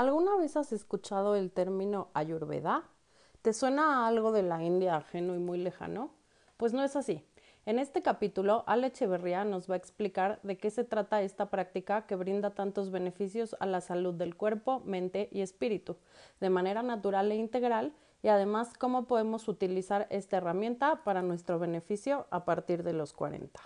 ¿Alguna vez has escuchado el término ayurveda? ¿Te suena a algo de la India ajeno y muy lejano? Pues no es así. En este capítulo, Ale Echeverría nos va a explicar de qué se trata esta práctica que brinda tantos beneficios a la salud del cuerpo, mente y espíritu, de manera natural e integral, y además cómo podemos utilizar esta herramienta para nuestro beneficio a partir de los 40.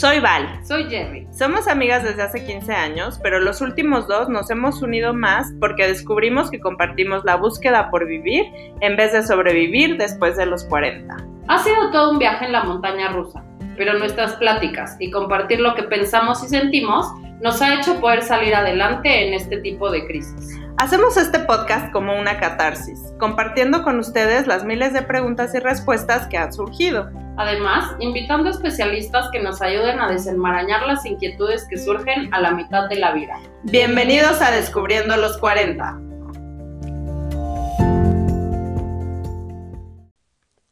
Soy Val. Soy Jerry. Somos amigas desde hace 15 años, pero los últimos dos nos hemos unido más porque descubrimos que compartimos la búsqueda por vivir en vez de sobrevivir después de los 40. Ha sido todo un viaje en la montaña rusa, pero nuestras pláticas y compartir lo que pensamos y sentimos nos ha hecho poder salir adelante en este tipo de crisis. Hacemos este podcast como una catarsis, compartiendo con ustedes las miles de preguntas y respuestas que han surgido. Además, invitando a especialistas que nos ayuden a desenmarañar las inquietudes que surgen a la mitad de la vida. Bienvenidos a Descubriendo los 40.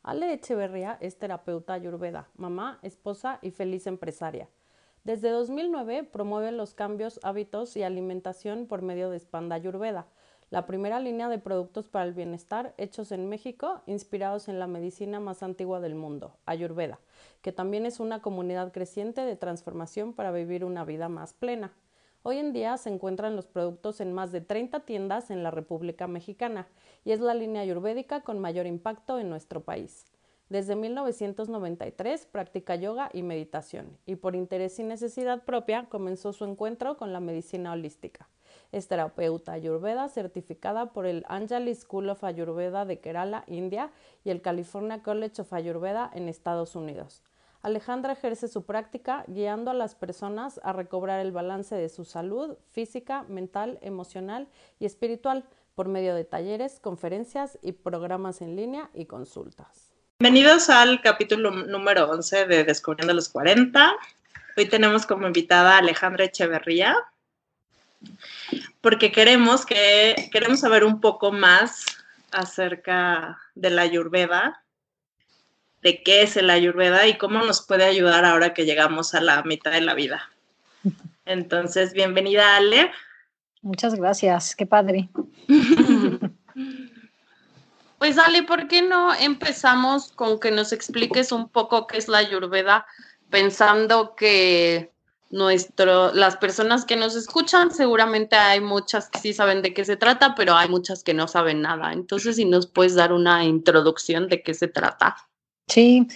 Ale Echeverría es terapeuta ayurveda, mamá, esposa y feliz empresaria. Desde 2009 promueve los cambios, hábitos y alimentación por medio de Spanda Ayurveda, la primera línea de productos para el bienestar hechos en México, inspirados en la medicina más antigua del mundo, Ayurveda, que también es una comunidad creciente de transformación para vivir una vida más plena. Hoy en día se encuentran los productos en más de 30 tiendas en la República Mexicana y es la línea ayurvédica con mayor impacto en nuestro país. Desde 1993 practica yoga y meditación y por interés y necesidad propia comenzó su encuentro con la medicina holística. Es terapeuta ayurveda certificada por el Anjali School of Ayurveda de Kerala, India y el California College of Ayurveda en Estados Unidos. Alejandra ejerce su práctica guiando a las personas a recobrar el balance de su salud física, mental, emocional y espiritual por medio de talleres, conferencias y programas en línea y consultas. Bienvenidos al capítulo número 11 de Descubriendo los 40. Hoy tenemos como invitada a Alejandra Echeverría porque queremos que queremos saber un poco más acerca de la ayurveda, de qué es el ayurveda y cómo nos puede ayudar ahora que llegamos a la mitad de la vida. Entonces, bienvenida Ale. Muchas gracias, qué padre. Pues Ale, ¿por qué no empezamos con que nos expliques un poco qué es la Ayurveda, pensando que nuestro, las personas que nos escuchan, seguramente hay muchas que sí saben de qué se trata, pero hay muchas que no saben nada. Entonces, si nos puedes dar una introducción de qué se trata. Sí,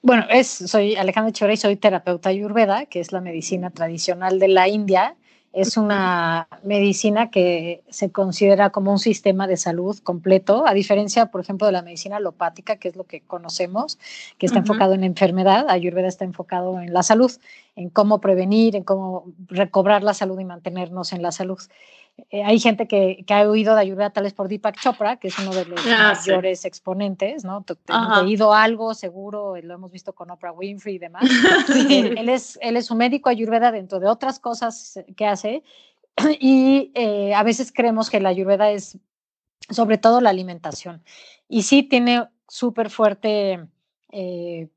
bueno, es, soy Alejandra Chora y soy terapeuta ayurveda, que es la medicina tradicional de la India es una medicina que se considera como un sistema de salud completo, a diferencia, por ejemplo, de la medicina alopática, que es lo que conocemos, que está enfocado en enfermedad. Ayurveda está enfocado en la salud, en cómo prevenir, en cómo recobrar la salud y mantenernos en la salud. Eh, hay gente que, que, ha oído de Ayurveda tal vez por Deepak Chopra, que es uno de los ah, mayores exponentes, ¿no? Hemos leído algo, seguro, lo hemos visto con Oprah Winfrey y demás. él, es, él es un médico Ayurveda dentro de otras cosas que hace y eh, a veces creemos que la Ayurveda es sobre todo la alimentación. Y sí tiene súper fuerte... Eh,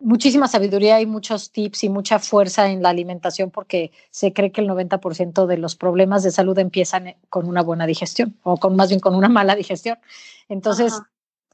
muchísima sabiduría y muchos tips y mucha fuerza en la alimentación porque se cree que el 90% de los problemas de salud empiezan con una buena digestión o con más bien con una mala digestión. Entonces,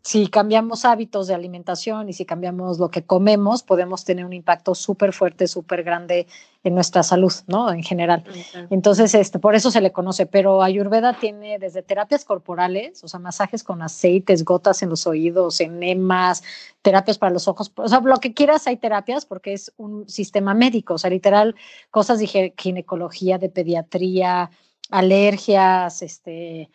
si cambiamos hábitos de alimentación y si cambiamos lo que comemos, podemos tener un impacto súper fuerte, súper grande en nuestra salud, ¿no? En general. Entonces, este, por eso se le conoce, pero Ayurveda tiene desde terapias corporales, o sea, masajes con aceites, gotas en los oídos, enemas, terapias para los ojos, o sea, lo que quieras hay terapias porque es un sistema médico, o sea, literal, cosas de ginecología, de pediatría, alergias, este,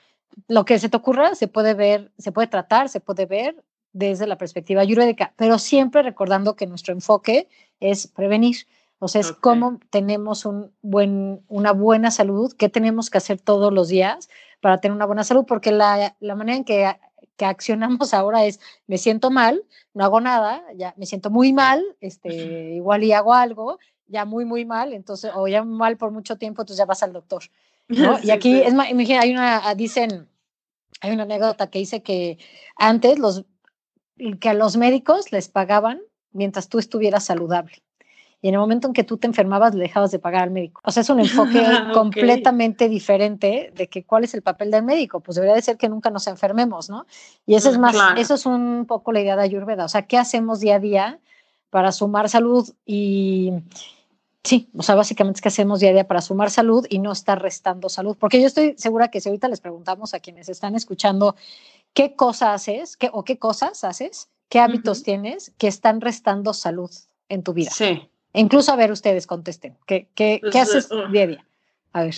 lo que se te ocurra se puede ver, se puede tratar, se puede ver desde la perspectiva ayurvédica, pero siempre recordando que nuestro enfoque es prevenir. O sea, es cómo tenemos un buen, una buena salud, qué tenemos que hacer todos los días para tener una buena salud, porque la, la manera en que, que, accionamos ahora es, me siento mal, no hago nada, ya me siento muy mal, este, igual y hago algo, ya muy, muy mal, entonces, o ya mal por mucho tiempo, entonces ya vas al doctor. y aquí, es más, hay una, ah, dicen, hay una anécdota que dice que antes los, que a los médicos les pagaban mientras tú estuvieras saludable. y en el momento en que tú te enfermabas le dejabas de pagar al médico. O sea, es un enfoque completamente diferente de que cuál es el papel del médico. Pues debería de ser que nunca nos enfermemos, ¿no? Y eso es más, eso es un poco la idea de Ayurveda. O sea, ¿qué hacemos día a día para sumar salud y Sí, o sea, básicamente es que hacemos día a día para sumar salud y no estar restando salud. Porque yo estoy segura que si ahorita les preguntamos a quienes están escuchando qué cosas haces qué, o qué cosas haces, qué hábitos tienes que están restando salud en tu vida. Sí. incluso a ver, ustedes contesten. ¿Qué, qué, ¿qué pues, haces uh, día a día? A ver.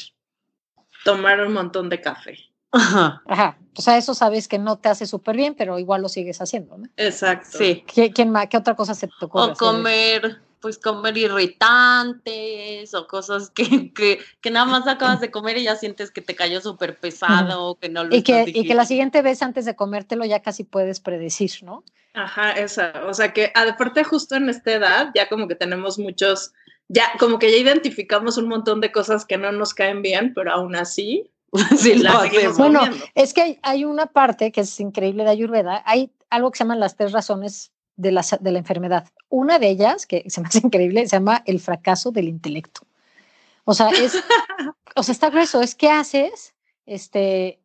Tomar un montón de café. Ajá. Ajá. O sea, eso sabes que no te hace súper bien, pero igual lo sigues haciendo, ¿no? Exacto. Sí. ¿Qué, quién más, ¿Qué otra cosa se te ocurre? O comer pues comer irritantes o cosas que, que, que, nada más acabas de comer y ya sientes que te cayó súper pesado o que no lo y que, y que la siguiente vez antes de comértelo ya casi puedes predecir, ¿no? Ajá, esa, o sea que aparte justo en esta edad ya como que tenemos muchos, ya como que ya identificamos un montón de cosas que no nos caen bien, pero aún así sí, lo Bueno, es que hay, hay, una parte que es increíble de Ayurveda, hay algo que se llaman las tres razones de la, de la enfermedad. Una de ellas, que se me hace increíble, se llama el fracaso del intelecto. O sea, es, o sea, está grueso, es qué haces, este,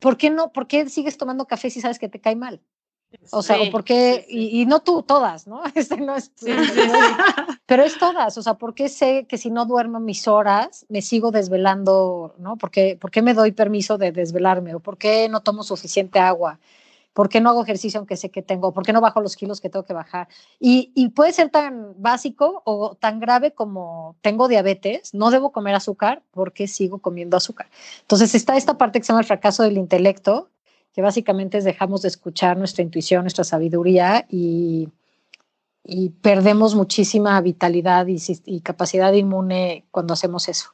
¿por qué no, por qué sigues tomando café si sabes que te cae mal? O sea, o por qué, Y, no tú, todas, ¿no? Este no es, pero es todas, o sea, ¿por qué sé que si no duermo mis horas me sigo desvelando, ¿no? ¿Por qué, ¿Por qué me doy permiso de desvelarme? ¿O por qué no tomo suficiente agua? ¿Por qué no hago ejercicio aunque sé que tengo? ¿Por qué no bajo los kilos que tengo que bajar? Y, puede ser tan básico o tan grave como tengo diabetes, no debo comer azúcar porque sigo comiendo azúcar. Entonces está esta parte que se llama el fracaso del intelecto, que básicamente es dejamos de escuchar nuestra intuición, nuestra sabiduría y, perdemos muchísima vitalidad y capacidad inmune cuando hacemos eso.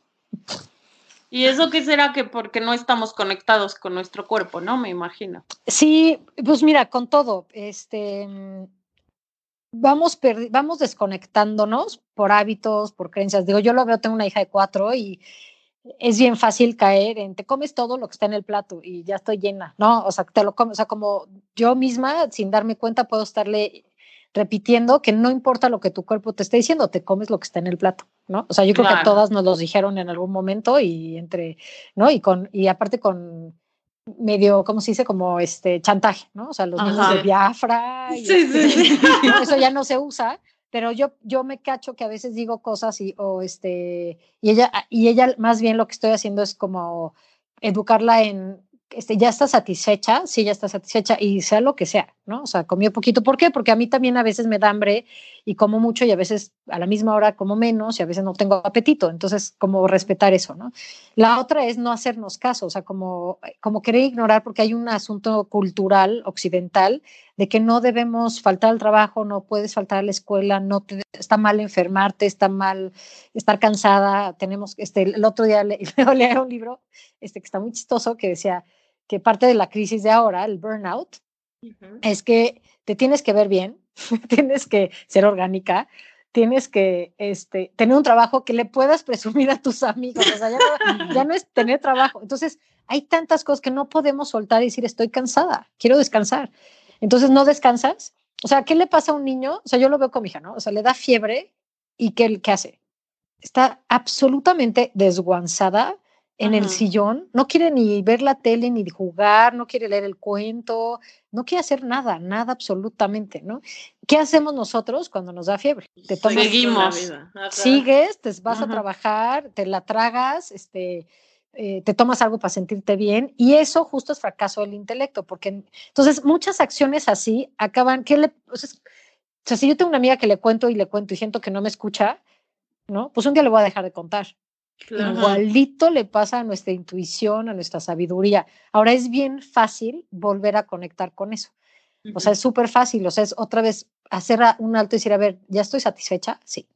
¿Y eso qué será que porque no estamos conectados con nuestro cuerpo, no? Me imagino. Sí, pues mira, con todo, este, vamos, vamos desconectándonos por hábitos, por creencias. Digo, yo lo veo, tengo una hija de cuatro y es bien fácil caer en te comes todo lo que está en el plato y ya estoy llena, ¿no? O sea, te lo comes, o sea, como yo misma, sin darme cuenta, puedo estarle repitiendo que no importa lo que tu cuerpo te esté diciendo, te comes lo que está en el plato, ¿no? O sea, yo creo que todas nos lo dijeron en algún momento y entre, ¿no? Y con, y aparte con medio, ¿cómo se dice? Como este chantaje, ¿no? O sea, los niños de Biafra, y sí, sí, este, eso ya no se usa, pero yo, yo me cacho que a veces digo cosas y, o este, y ella, y ella más bien lo que estoy haciendo es como educarla en este, ya está satisfecha, sí, ya está satisfecha y sea lo que sea, ¿no? O sea, comió poquito. ¿Por qué? Porque a mí también a veces me da hambre y como mucho y a veces a la misma hora como menos y a veces no tengo apetito. Entonces, como respetar eso, ¿no? La otra es no hacernos caso, o sea, como, como querer ignorar porque hay un asunto cultural occidental de que no debemos faltar al trabajo, no puedes faltar a la escuela, no te, está mal enfermarte, está mal estar cansada. Tenemos, este, el otro día le, leí un libro este, que está muy chistoso que decía, que parte de la crisis de ahora, el burnout, es que te tienes que ver bien, tienes que ser orgánica, tienes que este, tener un trabajo que le puedas presumir a tus amigos. O sea, ya no, ya no, es tener trabajo. Entonces, hay tantas cosas que no podemos soltar y decir, estoy cansada, quiero descansar. Entonces, no descansas. O sea, ¿qué le pasa a un niño? O sea, yo lo veo con mi hija, ¿no? O sea, le da fiebre y ¿qué, qué hace? Está absolutamente desguanzada en el sillón, no quiere ni ver la tele, ni jugar, no quiere leer el cuento, no quiere hacer nada, nada absolutamente, ¿no? ¿Qué hacemos nosotros cuando nos da fiebre? Te tomas, Seguimos. Sigues, te vas a trabajar, te la tragas, este, eh, te tomas algo para sentirte bien y eso justo es fracaso del intelecto, porque entonces muchas acciones así acaban, ¿qué le, o sea, si yo tengo una amiga que le cuento y le cuento y siento que no me escucha, ¿no? Pues un día le voy a dejar de contar Igualito le pasa a nuestra intuición, a nuestra sabiduría. Ahora es bien fácil volver a conectar con eso. O sea, es súper fácil. O sea, es otra vez hacer un alto y decir, a ver, ¿ya estoy satisfecha? Sí.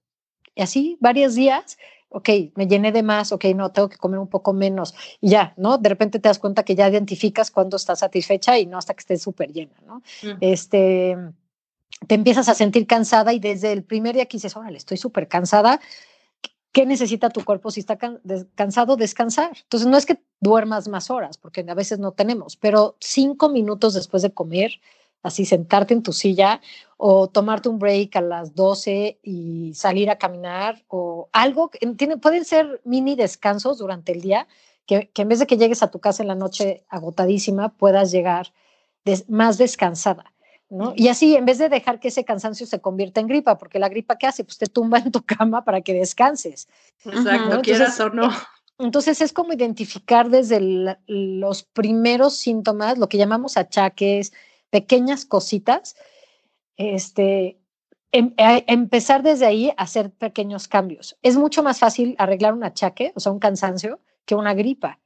Y así, varios días, ok, me llené de más, ok, no, tengo que comer un poco menos. Y ya, ¿no? De repente te das cuenta que ya identificas cuando estás satisfecha y no hasta que estés súper llena, ¿no? Este, te empiezas a sentir cansada y desde el primer día que dices, órale, estoy súper cansada, ¿Qué necesita tu cuerpo si está cansado? Descansar. Entonces, no es que duermas más horas, porque a veces no tenemos, pero cinco minutos después de comer, así sentarte en tu silla o tomarte un break a las 12 y salir a caminar o algo, tiene, pueden ser mini descansos durante el día, que, en vez de que llegues a tu casa en la noche agotadísima, puedas llegar más descansada. ¿No? Y así, en vez de dejar que ese cansancio se convierta en gripa, porque la gripa, ¿qué hace? Pues te tumba en tu cama para que descanses. Exacto, quieras o no. Entonces es como identificar desde los primeros síntomas, lo que llamamos achaques, pequeñas cositas, este, em, empezar desde ahí a hacer pequeños cambios. Es mucho más fácil arreglar un achaque, o sea, un cansancio, que una gripa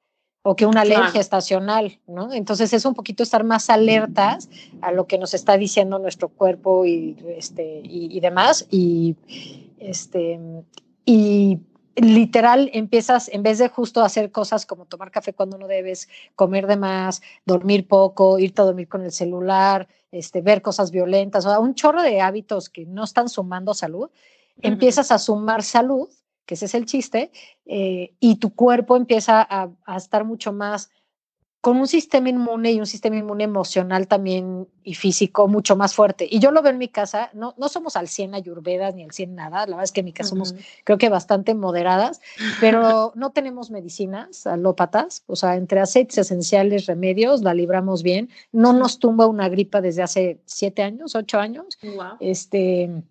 o que una alergia estacional, ¿no? Entonces es un poquito estar más alertas a lo que nos está diciendo nuestro cuerpo y, este, y, demás. Y, este, y literal empiezas, en vez de justo hacer cosas como tomar café cuando no debes, comer de más, dormir poco, irte a dormir con el celular, este, ver cosas violentas, o sea, un chorro de hábitos que no están sumando salud, empiezas a sumar salud, que ese es el chiste, eh, y tu cuerpo empieza a, a estar mucho más con un sistema inmune y un sistema inmune emocional también y físico mucho más fuerte. Y yo lo veo en mi casa, no, no somos al 100 ayurvedas ni al 100 nada, la verdad es que en mi casa somos creo que bastante moderadas, pero no tenemos medicinas alópatas, o sea, entre aceites esenciales, remedios, la libramos bien, no nos tumba una gripa desde hace siete años, ocho años. Este,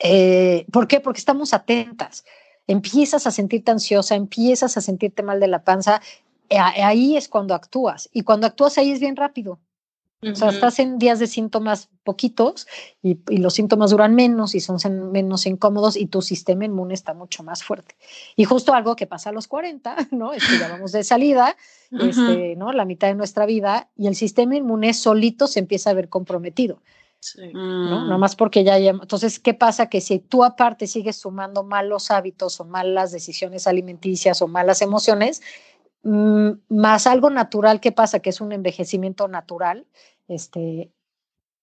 eh, ¿Por qué? Porque estamos atentas empiezas a sentirte ansiosa, empiezas a sentirte mal de la panza, eh, ahí es cuando actúas. Y cuando actúas ahí es bien rápido. O sea, estás en días de síntomas poquitos y, los síntomas duran menos y son menos incómodos y tu sistema inmune está mucho más fuerte. Y justo algo que pasa a los 40, ¿no? Es que ya vamos de salida, este, ¿no? La mitad de nuestra vida y el sistema inmune solito se empieza a ver comprometido. Sí. ¿no? Mm. más porque ya, ya, entonces, ¿qué pasa? Que si tú aparte sigues sumando malos hábitos o malas decisiones alimenticias o malas emociones, Mm, más algo natural que pasa, que es un envejecimiento natural, este,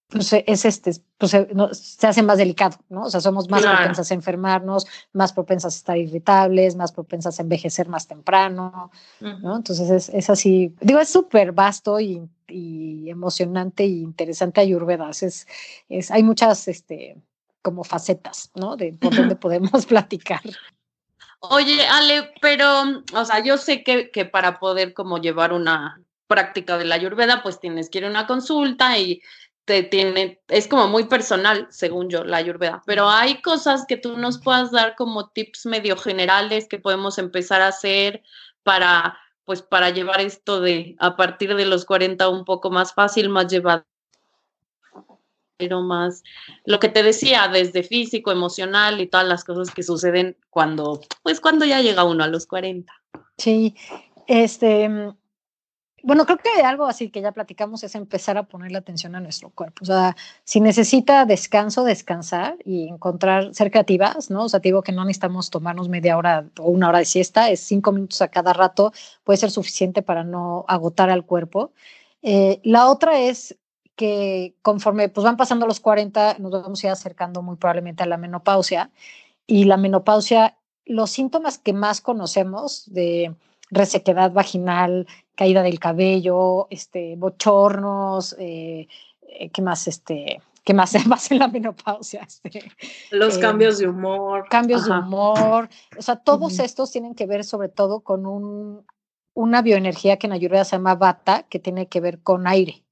pues es este, pues se, se hace más delicado, ¿no? O sea, somos más propensas a enfermarnos, más propensas a estar irritables, más propensas a envejecer más temprano, ¿no? Entonces es, es, así, digo, es súper vasto y, y, emocionante y interesante Ayurveda, es, es, hay muchas, este, como facetas, ¿no? De por dónde podemos platicar. Oye, Ale, pero, o sea, yo sé que, que para poder como llevar una práctica de la ayurveda, pues tienes que ir a una consulta y te tiene, es como muy personal, según yo, la ayurveda, pero hay cosas que tú nos puedas dar como tips medio generales que podemos empezar a hacer para, pues, para llevar esto de a partir de los 40 un poco más fácil, más llevado pero más lo que te decía, desde físico, emocional y todas las cosas que suceden cuando, pues cuando ya llega uno a los 40. Sí, este, bueno, creo que algo así que ya platicamos es empezar a poner la atención a nuestro cuerpo. O sea, si necesita descanso, descansar y encontrar, ser creativas, ¿no? O sea, digo que no necesitamos tomarnos media hora o una hora de siesta, es cinco minutos a cada rato, puede ser suficiente para no agotar al cuerpo. Eh, la otra es que conforme pues van pasando los 40, nos vamos a ir acercando muy probablemente a la menopausia. Y la menopausia, los síntomas que más conocemos de resequedad vaginal, caída del cabello, este, bochornos, eh, eh, ¿qué más? Este, ¿Qué más se pasa en la menopausia? Este, los eh, cambios de humor. Cambios de humor. O sea, todos estos tienen que ver sobre todo con un, una bioenergía que en Ayurveda se llama Vata, que tiene que ver con aire.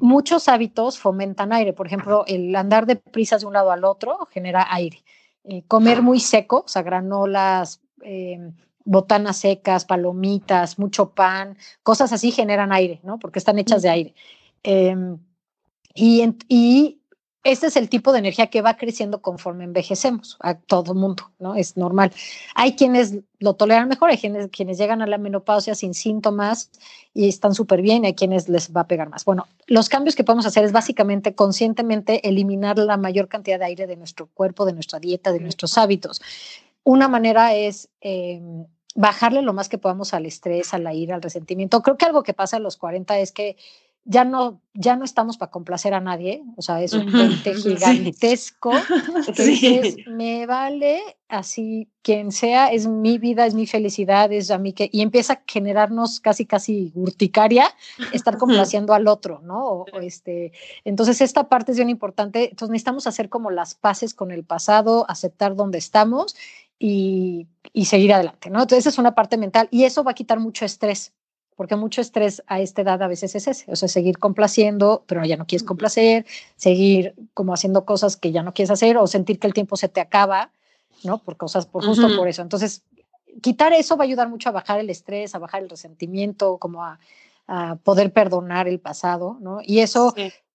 Muchos hábitos fomentan aire, por ejemplo, el andar de prisas de un lado al otro genera aire. Eh, comer muy seco, o sea, granolas, em, botanas secas, palomitas, mucho pan, cosas así generan aire, ¿no? Porque están hechas de aire. Em, y, y este es el tipo de energía que va creciendo conforme envejecemos a todo mundo, ¿no? Es normal. Hay quienes lo toleran mejor, hay quienes, quienes llegan a la menopausia sin síntomas y están súper bien, hay quienes les va a pegar más. Bueno, los cambios que podemos hacer es básicamente conscientemente eliminar la mayor cantidad de aire de nuestro cuerpo, de nuestra dieta, de nuestros hábitos. Una manera es em, bajarle lo más que podamos al estrés, a la ira, al resentimiento. Creo que algo que pasa a los 40 es que ya no, ya no estamos para complacer a nadie, o sea, es un puente gigantesco. Que me vale así quien sea, es mi vida, es mi felicidad, es a mí que, y empieza a generarnos casi, casi urticaria estar complaciendo al otro, ¿no? este, entonces, esta parte es bien importante, entonces necesitamos hacer como las paces con el pasado, aceptar dónde estamos y, y seguir adelante, ¿no? Entonces, esa es una parte mental y eso va a quitar mucho estrés porque mucho estrés a esta edad a veces es ese, o sea, seguir complaciendo, pero ya no quieres complacer, seguir como haciendo cosas que ya no quieres hacer o sentir que el tiempo se te acaba, ¿no? Por cosas, por justo por eso. Entonces, quitar eso va a ayudar mucho a bajar el estrés, a bajar el resentimiento, como a, poder perdonar el pasado, ¿no? Y eso,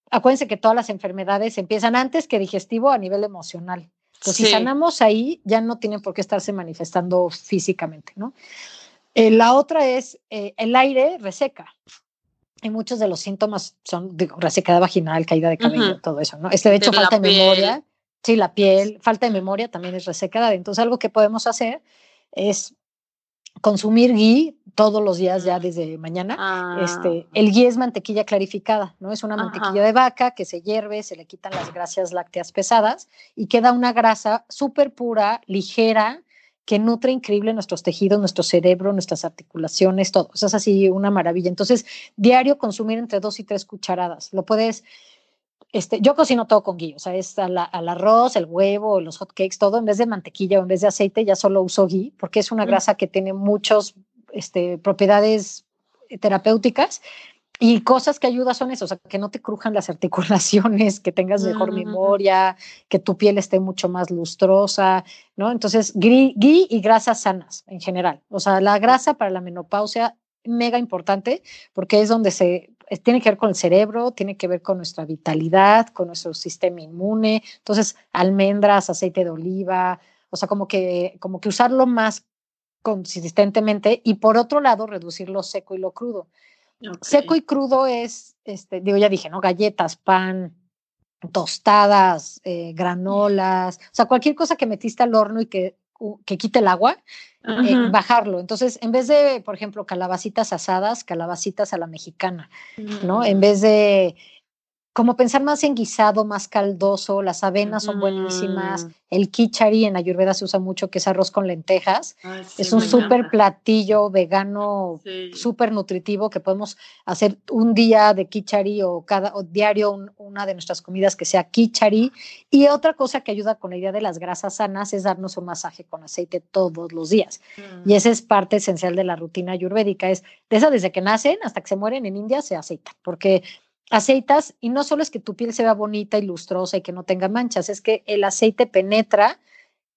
acuérdense que todas las enfermedades empiezan antes que digestivo a nivel emocional. Entonces, si sanamos ahí, ya no tienen por qué estarse manifestando físicamente, ¿no? Eh, la otra es eh, el aire reseca. Y muchos de los síntomas son de resecada vaginal, caída de cabello, todo eso, ¿no? Este, de hecho, falta de memoria. Sí, la piel, falta de memoria también es resecada. Entonces, algo que podemos hacer es consumir ghee todos los días ya desde mañana. Este, ah. el ghee es mantequilla clarificada, ¿no? Es una mantequilla de vaca que se hierve, se le quitan las grasas lácteas pesadas y queda una grasa súper pura, ligera, que nutre increíble nuestros tejidos, nuestro cerebro, nuestras articulaciones, todo. Eso es así una maravilla. Entonces, diario consumir entre dos y tres cucharadas. Lo puedes, este, yo cocino todo con ghee, o sea, es al, arroz, el huevo, los hot cakes, todo en vez de mantequilla o en vez de aceite, ya solo uso ghee, porque es una grasa que tiene muchas este, propiedades terapéuticas y cosas que ayudan son eso, o sea, que no te crujan las articulaciones, que tengas mejor memoria, que tu piel esté mucho más lustrosa, ¿no? Entonces, ghee y grasas sanas en general. O sea, la grasa para la menopausia, mega importante, porque es donde se tiene que ver con el cerebro, tiene que ver con nuestra vitalidad, con nuestro sistema inmune. Entonces, almendras, aceite de oliva, o sea, como que, como que usarlo más consistentemente y por otro lado, reducir lo seco y lo crudo. Seco y crudo es, este, digo, ya dije, ¿no? Galletas, pan, tostadas, eh, granolas, o sea, cualquier cosa que metiste al horno y que, que quite el agua, eh, bajarlo. Entonces, en vez de, por ejemplo, calabacitas asadas, calabacitas a la mexicana, ¿no? En mm. vez de como pensar más en guisado, más caldoso, las avenas son buenísimas, el kichari en Ayurveda se usa mucho, que es arroz con lentejas, es un súper platillo vegano, súper nutritivo, que podemos hacer un día de kichari o cada o diario una de nuestras comidas que sea kichari. Y otra cosa que ayuda con la idea de las grasas sanas es darnos un masaje con aceite todos los días. Y mm. esa es parte esencial de la rutina ayurvédica, es de esa desde que nacen hasta que se mueren en India se aceita, porque aceitas y no solo es que tu piel se vea bonita y lustrosa y que no tenga manchas, es que el aceite penetra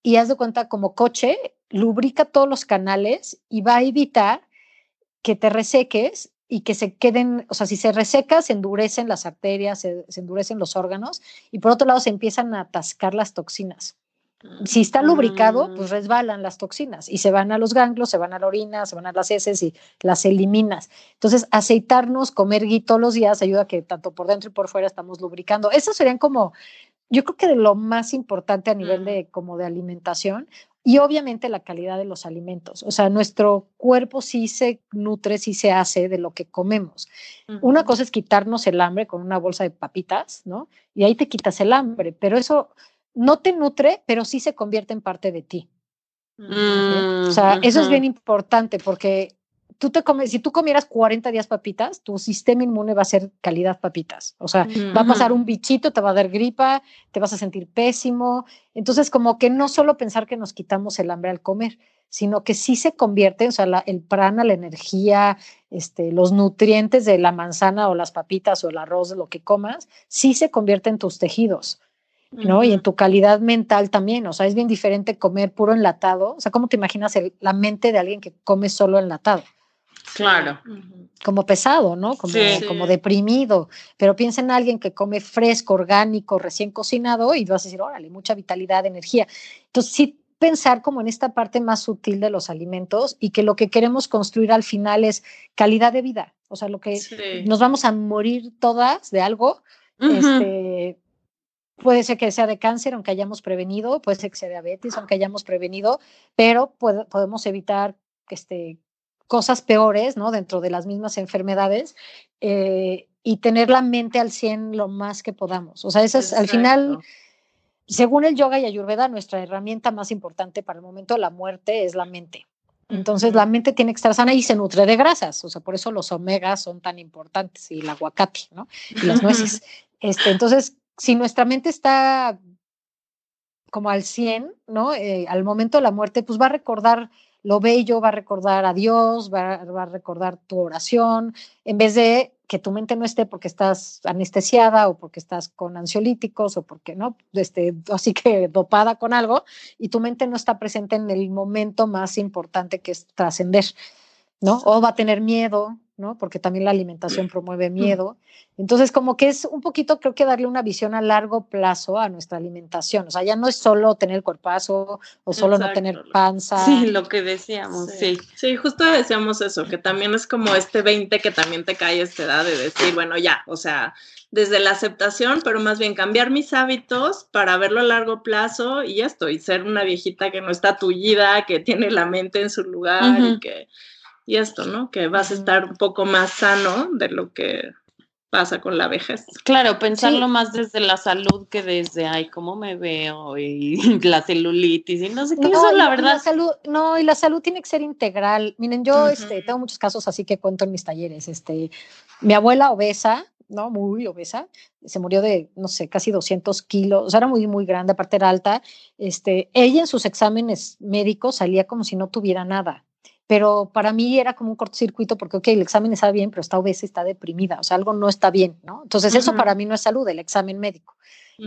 y haz de cuenta como coche, lubrica todos los canales y va a evitar que te reseques y que se queden, o sea, si se reseca, se endurecen las arterias, se, se endurecen los órganos y por otro lado se empiezan a atascar las toxinas. Si está lubricado, pues mm. resbalan las toxinas y se van a los ganglios, se van a la orina, se van a las heces y las eliminas. Entonces, aceitarnos, comer todos los días ayuda a que tanto por dentro y por fuera estamos lubricando. Esos serían como, yo creo que de lo más importante a nivel de mm. como de alimentación y obviamente la calidad de los alimentos. O sea, nuestro cuerpo sí se nutre, sí se hace de lo que comemos. Una cosa es quitarnos el hambre con una bolsa de papitas, ¿no? Y ahí te quitas el hambre, pero eso no te nutre, pero sí se convierte en parte de ti. o sea, eso es bien importante porque tú te comes, si tú comieras 40 días papitas, tu sistema inmune va a ser calidad papitas. O sea, va a pasar un bichito, te va a dar gripa, te vas a sentir pésimo. Entonces, como que no solo pensar que nos quitamos el hambre al comer, sino que sí se convierte, o sea, el prana, la energía, este, los nutrientes de la manzana o las papitas o el arroz, lo que comas, sí se convierte en tus tejidos. ¿No? Y en tu calidad mental también, o sea, es bien diferente comer puro enlatado, o sea, ¿cómo te imaginas la mente de alguien que come solo enlatado? Claro. Como pesado, ¿no? Como, como deprimido. Pero piensa en alguien que come fresco, orgánico, recién cocinado y vas a decir, órale, mucha vitalidad, energía. Entonces, sí pensar como en esta parte más sutil de los alimentos y que lo que queremos construir al final es calidad de vida. O sea, lo que nos vamos a morir todas de algo, este, Puede ser que sea de cáncer, aunque hayamos prevenido, puede ser que sea diabetes, aunque hayamos prevenido, pero podemos evitar este, cosas peores, ¿no? Dentro de las mismas enfermedades. Eh, y tener la mente al 100 lo más que podamos. O sea, esa es al final, según el yoga y ayurveda, nuestra herramienta más importante para el momento de la muerte es la mente. Entonces la mente tiene que estar sana y se nutre de grasas, o sea, por eso los omegas son tan importantes y el aguacate, ¿no? Y las nueces. Este, entonces, si nuestra mente está como al 100, ¿no? Eh, al momento de la muerte, pues va a recordar lo bello, va a recordar a Dios, va, va, a recordar tu oración, en vez de que tu mente no esté porque estás anestesiada o porque estás con ansiolíticos o porque no, este, así que dopada con algo y tu mente no está presente en el momento más importante que es trascender, ¿no? O va a tener miedo, ¿no? Porque también la alimentación promueve miedo. Entonces, como que es un poquito, creo que darle una visión a largo plazo a nuestra alimentación. O sea, ya no es solo tener cuerpazo o solo no tener panza. Sí, lo que decíamos, sí. sí. justo decíamos eso, que también es como este 20 que también te cae esta edad de decir, bueno, ya, o sea, desde la aceptación, pero más bien cambiar mis hábitos para verlo a largo plazo y ya estoy, ser una viejita que no está tullida, que tiene la mente en su lugar y que y esto, ¿no? Que vas a estar un poco más sano de lo que pasa con la vejez. Claro, pensarlo más desde la salud que desde, ay, cómo me veo y la celulitis y no sé qué. eso, la verdad. La salud, no, y la salud tiene que ser integral. Miren, yo este, tengo muchos casos así que cuento en mis talleres. Este, mi abuela obesa, ¿no? Muy obesa, se murió de, no sé, casi 200 kilos, o sea, era muy, muy grande, aparte era alta. Este, ella en sus exámenes médicos salía como si no tuviera nada pero para mí era como un cortocircuito porque, ok, el examen está bien, pero está obesa, está deprimida, o sea, algo no está bien, ¿no? Entonces, eso para mí no es salud, el examen médico.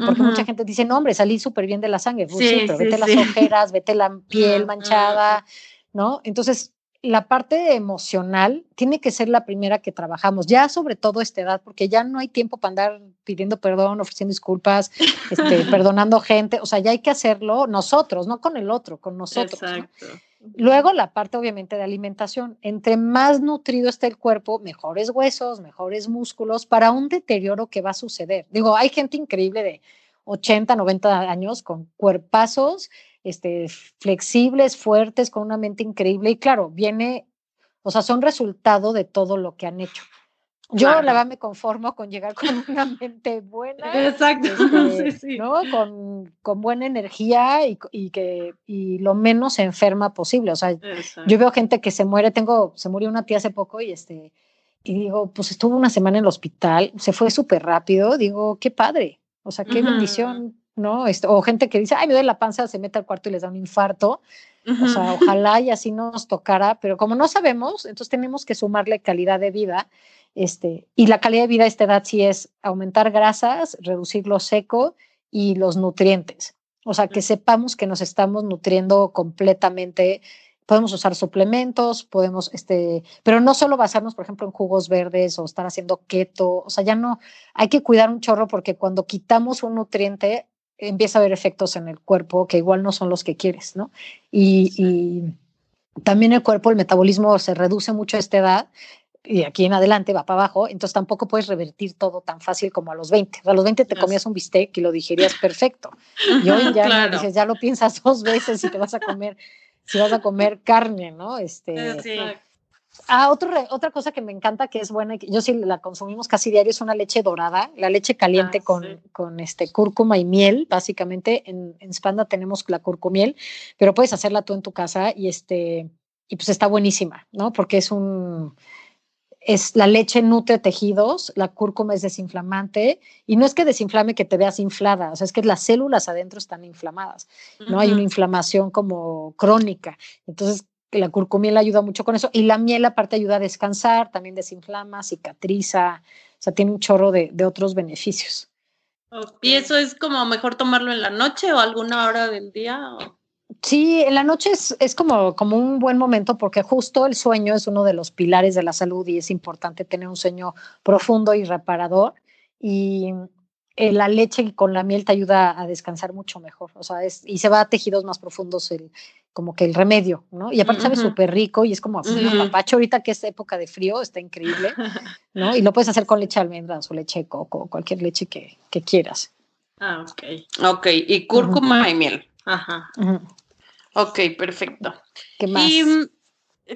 Porque mucha gente dice, no, hombre, salí súper bien de la sangre. Pues sí, pero vete las ojeras, vete la piel manchada, ¿no? Entonces, la parte emocional tiene que ser la primera que trabajamos, ya sobre todo a esta edad, porque ya no hay tiempo para andar pidiendo perdón, ofreciendo disculpas, este, perdonando gente, o sea, ya hay que hacerlo nosotros, no con el otro, con nosotros. Exacto. Luego la parte obviamente de alimentación. Entre más nutrido esté el cuerpo, mejores huesos, mejores músculos para un deterioro que va a suceder. Digo, hay gente increíble de 80, 90 años con cuerpazos este, flexibles, fuertes, con una mente increíble y claro, viene, o sea, son resultado de todo lo que han hecho. Yo la verdad me conformo con llegar con una mente buena. Exacto. Este, ¿no? Con, con, buena energía y, y, que y lo menos enferma posible. O sea, yo veo gente que se muere, tengo, se murió una tía hace poco y este, y digo, pues estuvo una semana en el hospital, se fue súper rápido, digo, qué padre. O sea, qué bendición, ¿no? Esto, o gente que dice, ay, me duele la panza, se mete al cuarto y les da un infarto. O sea, ojalá y así nos tocara, pero como no sabemos, entonces tenemos que sumarle calidad de vida este, y la calidad de vida a esta edad sí es aumentar grasas, reducir lo seco y los nutrientes. O sea, que sepamos que nos estamos nutriendo completamente. Podemos usar suplementos, podemos, este, pero no solo basarnos, por ejemplo, en jugos verdes o estar haciendo keto. O sea, ya no, hay que cuidar un chorro porque cuando quitamos un nutriente empieza a haber efectos en el cuerpo que igual no son los que quieres, ¿no? Y, y también el cuerpo, el metabolismo se reduce mucho a esta edad y aquí en adelante va para abajo, entonces tampoco puedes revertir todo tan fácil como a los 20. a los 20 te comías un bistec y lo digerías perfecto. Y hoy ya dices, ya lo piensas dos veces si te vas a comer, si vas a comer carne, ¿no? Este, sí. Ah, otro, otra cosa que me encanta que es buena, yo sí la consumimos casi diario, es una leche dorada, la leche caliente ah, con, con este cúrcuma y miel, básicamente. En, en Spanda tenemos la curcumiel, pero puedes hacerla tú en tu casa y este, y pues está buenísima, ¿no? Porque es un, es la leche nutre tejidos, la cúrcuma es desinflamante y no es que desinflame que te veas inflada, o sea, es que las células adentro están inflamadas, ¿no? Hay una inflamación como crónica. Entonces, la curcumiel ayuda mucho con eso y la miel aparte ayuda a descansar, también desinflama, cicatriza, o sea, tiene un chorro de, de otros beneficios. ¿Y eso es como mejor tomarlo en la noche o alguna hora del día? O? Sí, en la noche es, es, como, como un buen momento porque justo el sueño es uno de los pilares de la salud y es importante tener un sueño profundo y reparador. Y eh, la leche con la miel te ayuda a descansar mucho mejor, o sea, es, y se va a tejidos más profundos el, como que el remedio, ¿no? Y aparte sabe súper rico y es como uh papacho ahorita que es época de frío, está increíble, ¿no? Y lo puedes hacer con leche de almendras o leche de coco, cualquier leche que, que quieras. Ah, ok. Ok, y cúrcuma y miel. Ajá. Ok, perfecto. ¿Qué más? Y,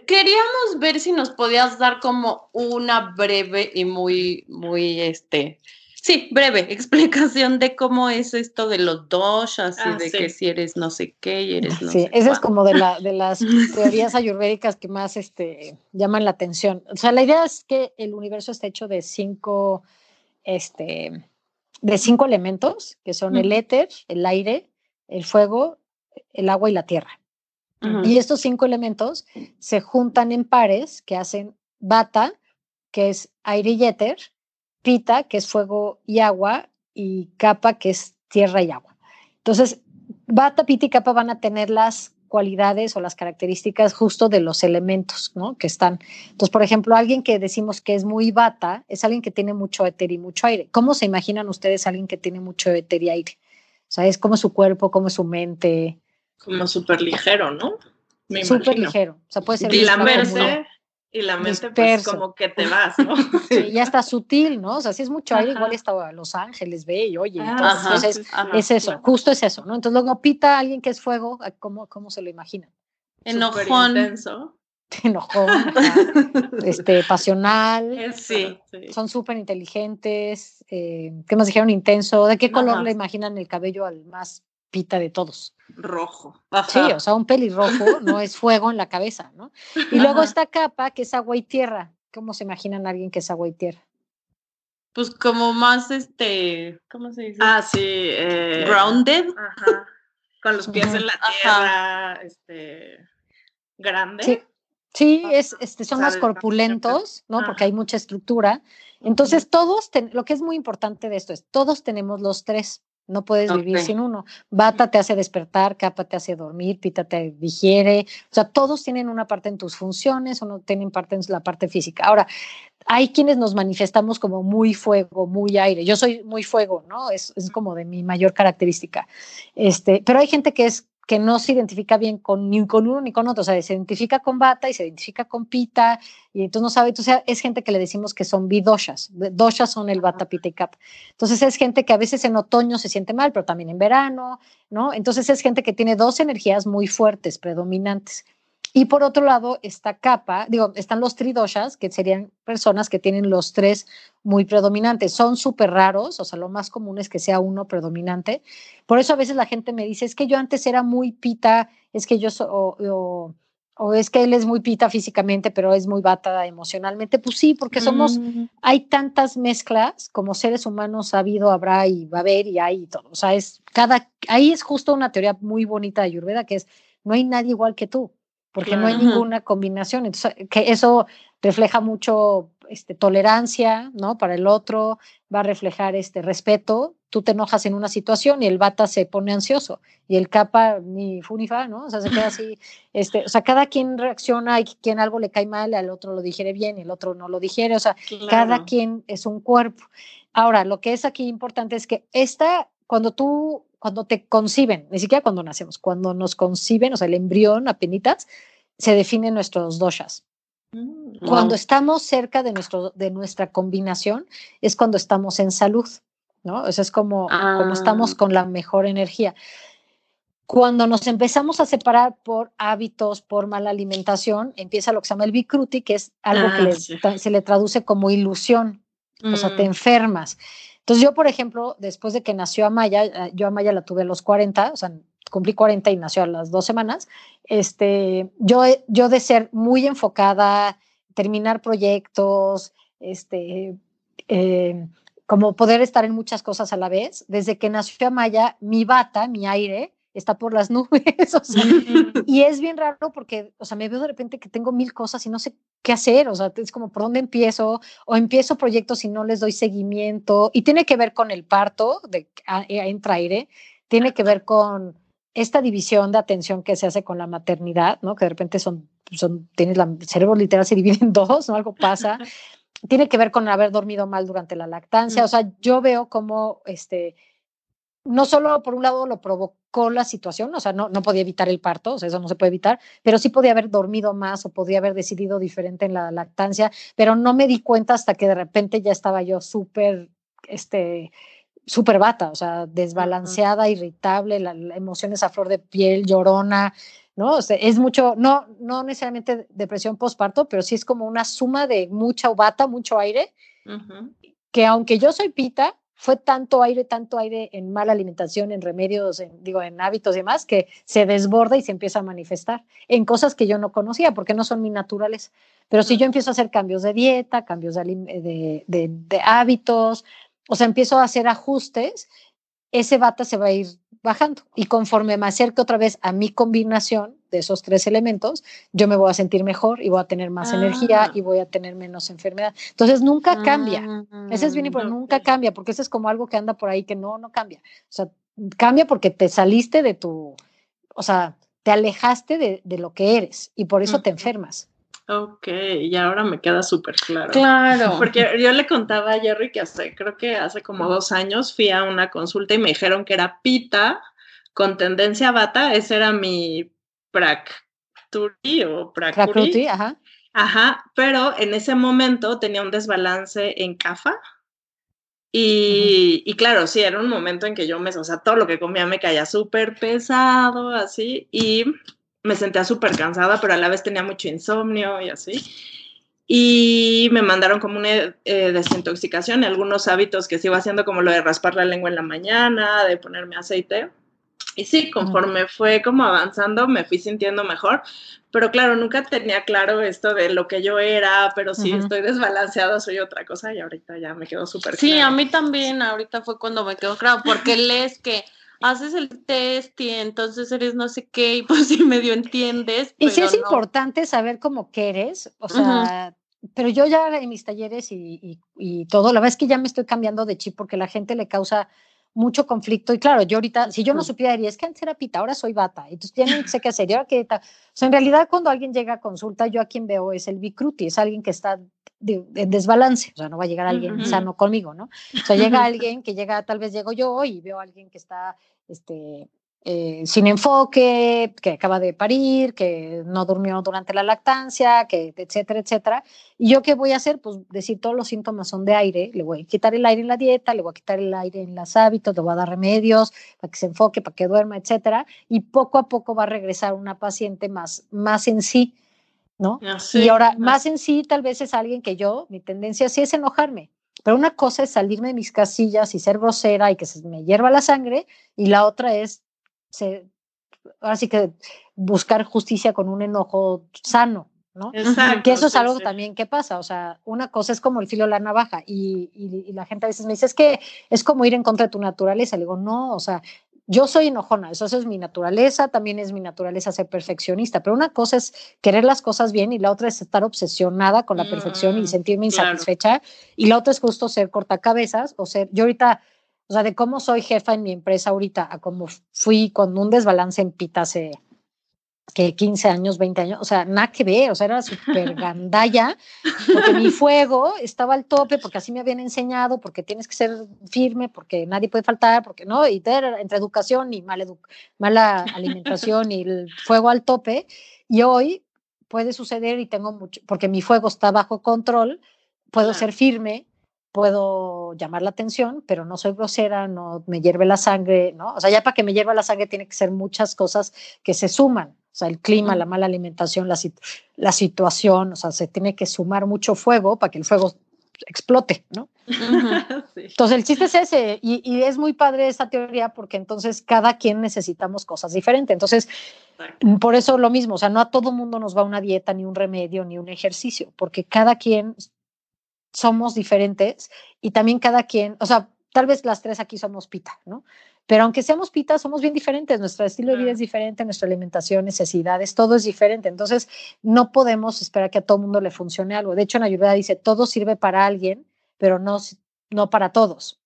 queríamos ver si nos podías dar como una breve y muy, muy, este, sí, breve explicación de cómo es esto de los doshas y Ah, de sí. que si eres no sé qué y eres no sí, sé esa es como de, la, de las teorías ayurvédicas que más este, llaman la atención. O sea, la idea es que el universo está hecho de cinco, este, de cinco elementos, que son el éter, el aire, el fuego, el agua y la tierra. Y estos cinco elementos se juntan en pares que hacen bata, que es aire y éter, pita, que es fuego y agua, y capa, que es tierra y agua. Entonces, bata, pita y capa van a tener las cualidades o las características justo de los elementos, ¿no? Que están. Entonces, por ejemplo, alguien que decimos que es muy bata es alguien que tiene mucho éter y mucho aire. ¿Cómo se imaginan ustedes a alguien que tiene mucho éter y aire? O sea, es como su cuerpo, como su mente, Como súper ligero, ¿no? Súper ligero. O sea, puede ser Y muy la suave, mente, muy- y la mente pues disperso. como que te vas, ¿no? Sí, ya está sutil, ¿no? O sea, si es mucho aire, Ajá. igual está Los Ángeles, ve y oye. y Ah. Ajá, Entonces, ajá. es eso, claro. justo es eso, ¿no? Entonces, luego pita a alguien que es fuego, ¿a ¿cómo, cómo se lo imaginan? Súper Enojón. intenso. Enojón, este, pasional, Eso, Sí. son súper inteligentes, eh, ¿qué más dijeron? Intenso. ¿De qué color le imaginan el cabello al más pita de todos? Rojo. Sí, o sea, un pelirrojo no es fuego en la cabeza, ¿no? Y luego Ajá. esta capa que es agua y tierra. ¿Cómo se imaginan a alguien que es agua y tierra? Pues como más, este, ¿cómo se dice? Ah, sí. eh, Grounded. Ajá. Con los pies en la Ajá. tierra, este, grande. Sí. Sí, Ajá. es, este, son más corpulentos, ¿no? Porque hay mucha estructura. Entonces, todos, ten- lo que es muy importante de esto es, todos tenemos los tres. No puedes vivir sin uno. Bata te hace despertar, capa te hace dormir, pita te digiere. O sea, todos tienen una parte en tus funciones o no tienen parte en la parte física. Ahora, hay quienes nos manifestamos como muy fuego, muy aire. Yo soy muy fuego, ¿no? Es, es como de mi mayor característica. Este, pero hay gente que es que no se identifica bien con ni con uno ni con otro, o sea, se identifica con bata y se identifica con pita, y entonces no sabe, entonces es gente que le decimos que son bidoshas, doshas son el bata, pita y capa. Entonces es gente que a veces en otoño se siente mal, pero también en verano, ¿no? Entonces es gente que tiene dos energías muy fuertes, predominantes. Y por otro lado, esta capa, digo, están los tridoshas, que serían personas que tienen los tres muy predominantes. Son súper raros, o sea, lo más común es que sea uno predominante. Por eso a veces la gente me dice, es que yo antes era muy pita, es que yo, so, o, o, o, es que él es muy pita físicamente, pero es muy bata emocionalmente. Pues sí, porque somos, Mm. hay tantas mezclas como seres humanos ha habido, habrá y va a haber y hay y todo. O sea, es cada, ahí es justo una teoría muy bonita de Ayurveda, que es, no hay nadie igual que tú porque no hay ninguna combinación. Entonces, que eso refleja mucho este, tolerancia, ¿no? Para el otro, va a reflejar este respeto. Tú te enojas en una situación y el bata se pone ansioso y el capa ni fu ni fa, ¿no? O sea, se queda así. Este, o sea, cada quien reacciona y quien algo le cae mal, al otro lo digiere bien y el otro no lo digiere. O sea, Claro. cada quien es un cuerpo. Ahora, lo que es aquí importante es que esta, cuando tú, cuando te conciben, ni siquiera cuando nacemos, cuando nos conciben, o sea, el embrión apenitas, se definen nuestros doshas. Mm, Cuando Wow. estamos cerca de, nuestro, de nuestra combinación, es cuando estamos en salud, ¿no? Eso es como, como estamos Ah. con la mejor energía. Cuando nos empezamos a separar por hábitos, por mala alimentación, empieza lo que se llama el bikruti, que es algo que Ah, le- sí. ta- se le traduce como ilusión, o sea, te Mm, enfermas. Entonces yo, por ejemplo, después de que nació Amaya, eh, yo Amaya la tuve a los 40, o sea, cumplí 40 y nació a las dos semanas, este, yo, yo de ser muy enfocada, terminar proyectos, este, eh, como poder estar en muchas cosas a la vez, desde que nació Amaya, mi bata, mi aire, está por las nubes, o sea, y es bien raro porque, o sea, me veo de repente que tengo mil cosas y no sé qué hacer, o sea, es como por dónde empiezo, o empiezo proyectos y no les doy seguimiento, y tiene que ver con el parto, de a- entra aire, tiene que ver con esta división de atención que se hace con la maternidad, ¿no? Que de repente son, son tienes la, el cerebro literal se divide en dos, ¿no? Algo pasa. tiene que ver con haber dormido mal durante la lactancia, o sea, yo veo como, este, no solo por un lado lo provocó la situación, o sea, no, no podía evitar el parto, o sea, eso no se puede evitar, pero sí podía haber dormido más o podía haber decidido diferente en la lactancia, pero no me di cuenta hasta que de repente ya estaba yo súper, este, súper bata, o sea, desbalanceada, irritable, la, la emociones a flor de piel, llorona, ¿no? O sea, es mucho, no, no necesariamente depresión postparto, pero sí es como una suma de mucha bata, mucho aire, que aunque yo soy pita, fue tanto aire, tanto aire en mala alimentación, en remedios, en, digo, en hábitos y demás, que se desborda y se empieza a manifestar en cosas que yo no conocía, porque no son mi naturales. Pero si yo empiezo a hacer cambios de dieta, cambios de, de, de hábitos, o sea, empiezo a hacer ajustes, ese bata se va a ir bajando. Y conforme me acerque otra vez a mi combinación de esos tres elementos, yo me voy a sentir mejor y voy a tener más energía ah. y voy a tener menos enfermedad. Entonces nunca cambia. Ese es bien importante, nunca cambia, porque eso es como algo que anda por ahí que no, no cambia. O sea, cambia porque te saliste de tu, o sea, te alejaste de, de lo que eres y por eso te enfermas. Ok, y ahora me queda súper claro. Claro. Porque yo le contaba a Jerry que hace, creo que hace como dos años fui a una consulta y me dijeron que era pita con tendencia a bata. Ese era mi practuri o practuri. ajá. Ajá, pero en ese momento tenía un desbalance en CAFA. Y, y, claro, sí, era un momento en que yo me, o sea, todo lo que comía me caía súper pesado, así, y me sentía súper cansada, pero a la vez tenía mucho insomnio y así. Y me mandaron como una eh, desintoxicación, algunos hábitos que iba haciendo, como lo de raspar la lengua en la mañana, de ponerme aceite. Y sí, conforme fue como avanzando, me fui sintiendo mejor. Pero claro, nunca tenía claro esto de lo que yo era, pero si estoy desbalanceado soy otra cosa y ahorita ya me quedó súper Sí, a mí también, ahorita fue cuando me quedó claro, porque lees que haces el test y entonces eres no sé qué y pues sí medio entiendes. Y sí es importante saber cómo que eres, o sea, pero yo ya en mis talleres y, y, todo, la verdad es que ya me estoy cambiando de chip porque la gente le causa mucho conflicto y claro, yo ahorita, si yo no supiera, diría, es que antes era pita, ahora soy bata, entonces ya no sé qué hacer, y ahora tal. O sea, en realidad cuando alguien llega a consulta, yo a quien veo es el bicruti, es alguien que está en desbalance, o sea, no va a llegar alguien sano conmigo, ¿no? O sea, llega alguien que llega, tal vez llego yo y veo a alguien que está este, eh, sin enfoque, que acaba de parir, que no durmió durante la lactancia, que etcétera, etcétera. ¿Y yo qué voy a hacer? Pues decir todos los síntomas son de aire, le voy a quitar el aire en la dieta, le voy a quitar el aire en los hábitos, le voy a dar remedios para que se enfoque, para que duerma, etcétera. Y poco a poco va a regresar una paciente más, más en sí, ¿no? Ah, y ahora, más en sí tal vez es alguien que yo, mi tendencia sí es enojarme pero una cosa es salirme de mis casillas y ser grosera y que se me hierva la sangre, y la otra es, ser, ahora sí que buscar justicia con un enojo sano, ¿no? que eso es algo también que pasa, o sea, una cosa es como el filo de la navaja y, y, y, la gente a veces me dice, es que es como ir en contra de tu naturaleza, le digo, no, o sea, yo soy enojona, eso, es mi naturaleza, también es mi naturaleza ser perfeccionista, pero una cosa es querer las cosas bien y la otra es estar obsesionada con la perfección y mm, sentirme insatisfecha y la otra es justo ser cortacabezas o ser, yo ahorita, o sea, de cómo soy jefa en mi empresa ahorita a cómo fui con un desbalance en pita hace que 15 años, 20 años, o sea, nada que ver, o sea, era súper gandalla, porque mi fuego estaba al tope, porque así me habían enseñado, porque tienes que ser firme, porque nadie puede faltar, porque no, y entre educación y mala, mala alimentación y el fuego al tope, y hoy puede suceder y tengo mucho, porque mi fuego está bajo control, puedo ser firme, puedo llamar la atención, pero no soy grosera, no me hierve la sangre, ¿no? O sea, ya para que me hierva la sangre tiene que ser muchas cosas que se suman, o sea, el clima, la mala alimentación, la, la situación, o sea, se tiene que sumar mucho fuego para que el fuego explote, ¿no? Entonces el chiste es ese, y, y, es muy padre esta teoría porque entonces cada quien necesitamos cosas diferentes. Entonces, por eso lo mismo, o sea, no a todo mundo nos va una dieta, ni un remedio, ni un ejercicio, porque cada quien somos diferentes y también cada quien, o sea, tal vez las tres aquí somos pita, ¿no? Pero aunque seamos pita, somos bien diferentes, nuestro estilo de vida es diferente, nuestra alimentación, necesidades, todo es diferente. Entonces, no podemos esperar que a todo mundo le funcione algo. De hecho, en Ayurveda dice, todo sirve para alguien, pero no, no para todos.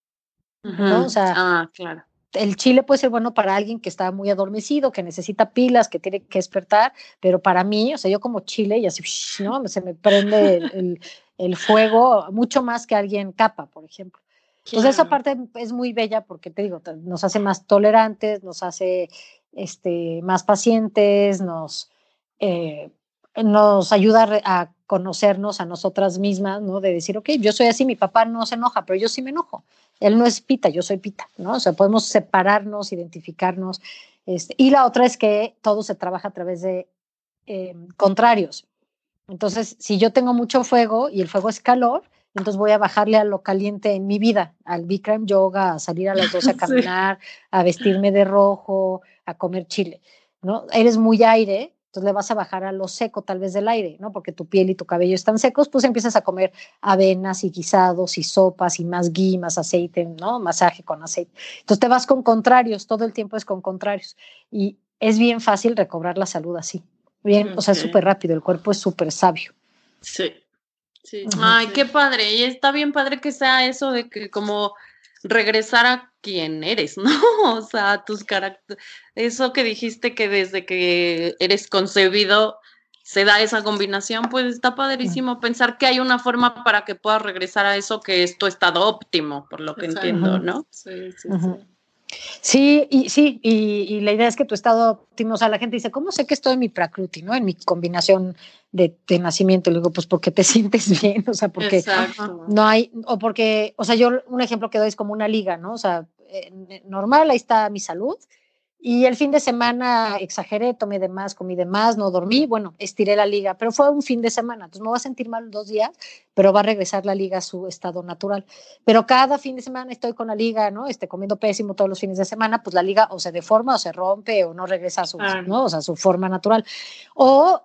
¿no? O sea, ah, claro. el chile puede ser bueno para alguien que está muy adormecido, que necesita pilas, que tiene que despertar, pero para mí, o sea, yo como chile y así, ¿no? Se me prende el el fuego mucho más que alguien capa, por ejemplo. Entonces esa parte es muy bella porque te digo, nos hace más tolerantes, nos hace este, más pacientes, nos, eh, nos ayuda a conocernos a nosotras mismas, ¿no? De decir, ok, yo soy así, mi papá no se enoja, pero yo sí me enojo. Él no es pita, yo soy pita, ¿no? O sea, podemos separarnos, identificarnos Este, y la otra es que todo se trabaja a través de eh, contrarios. Entonces, si yo tengo mucho fuego y el fuego es calor, entonces voy a bajarle a lo caliente en mi vida, al Bikram yoga, a salir a las dos a caminar, a vestirme de rojo, a comer chile, ¿no? Eres muy aire, entonces le vas a bajar a lo seco tal vez del aire, ¿no? Porque tu piel y tu cabello están secos, pues empiezas a comer avenas y guisados y sopas y más ghee, más aceite, ¿no? Masaje con aceite. Entonces te vas con contrarios, todo el tiempo es con contrarios y es bien fácil recobrar la salud así. Bien, o sea, es súper rápido, el cuerpo es súper sabio. Sí. Sí. Ay, qué padre. Y está bien padre que sea eso de que como regresar a quien eres, ¿no? O sea, tus caracteres. Eso que dijiste que desde que eres concebido se da esa combinación, pues está padrísimo pensar que hay una forma para que puedas regresar a eso que es tu estado óptimo, por lo que entiendo, ¿no? Sí, sí, sí. Sí, y sí, y, la idea es que tu estado óptimo, o sea, la gente dice, ¿cómo sé que estoy en mi prakruti, no? En mi combinación de, de nacimiento. Le digo, pues porque te sientes bien, o sea, porque no hay, o porque, o sea, yo un ejemplo que doy es como una liga, ¿no? O sea, eh, normal, ahí está mi salud, y el fin de semana exageré, tomé de más, comí de más, no dormí, bueno, estiré la liga, pero fue un fin de semana, entonces me voy a sentir mal dos días, pero va a regresar la liga a su estado natural. Pero cada fin de semana estoy con la liga, ¿no? Este, comiendo pésimo todos los fines de semana, pues la liga o se deforma o se rompe o no regresa a su, ¿no? o sea, su forma natural. O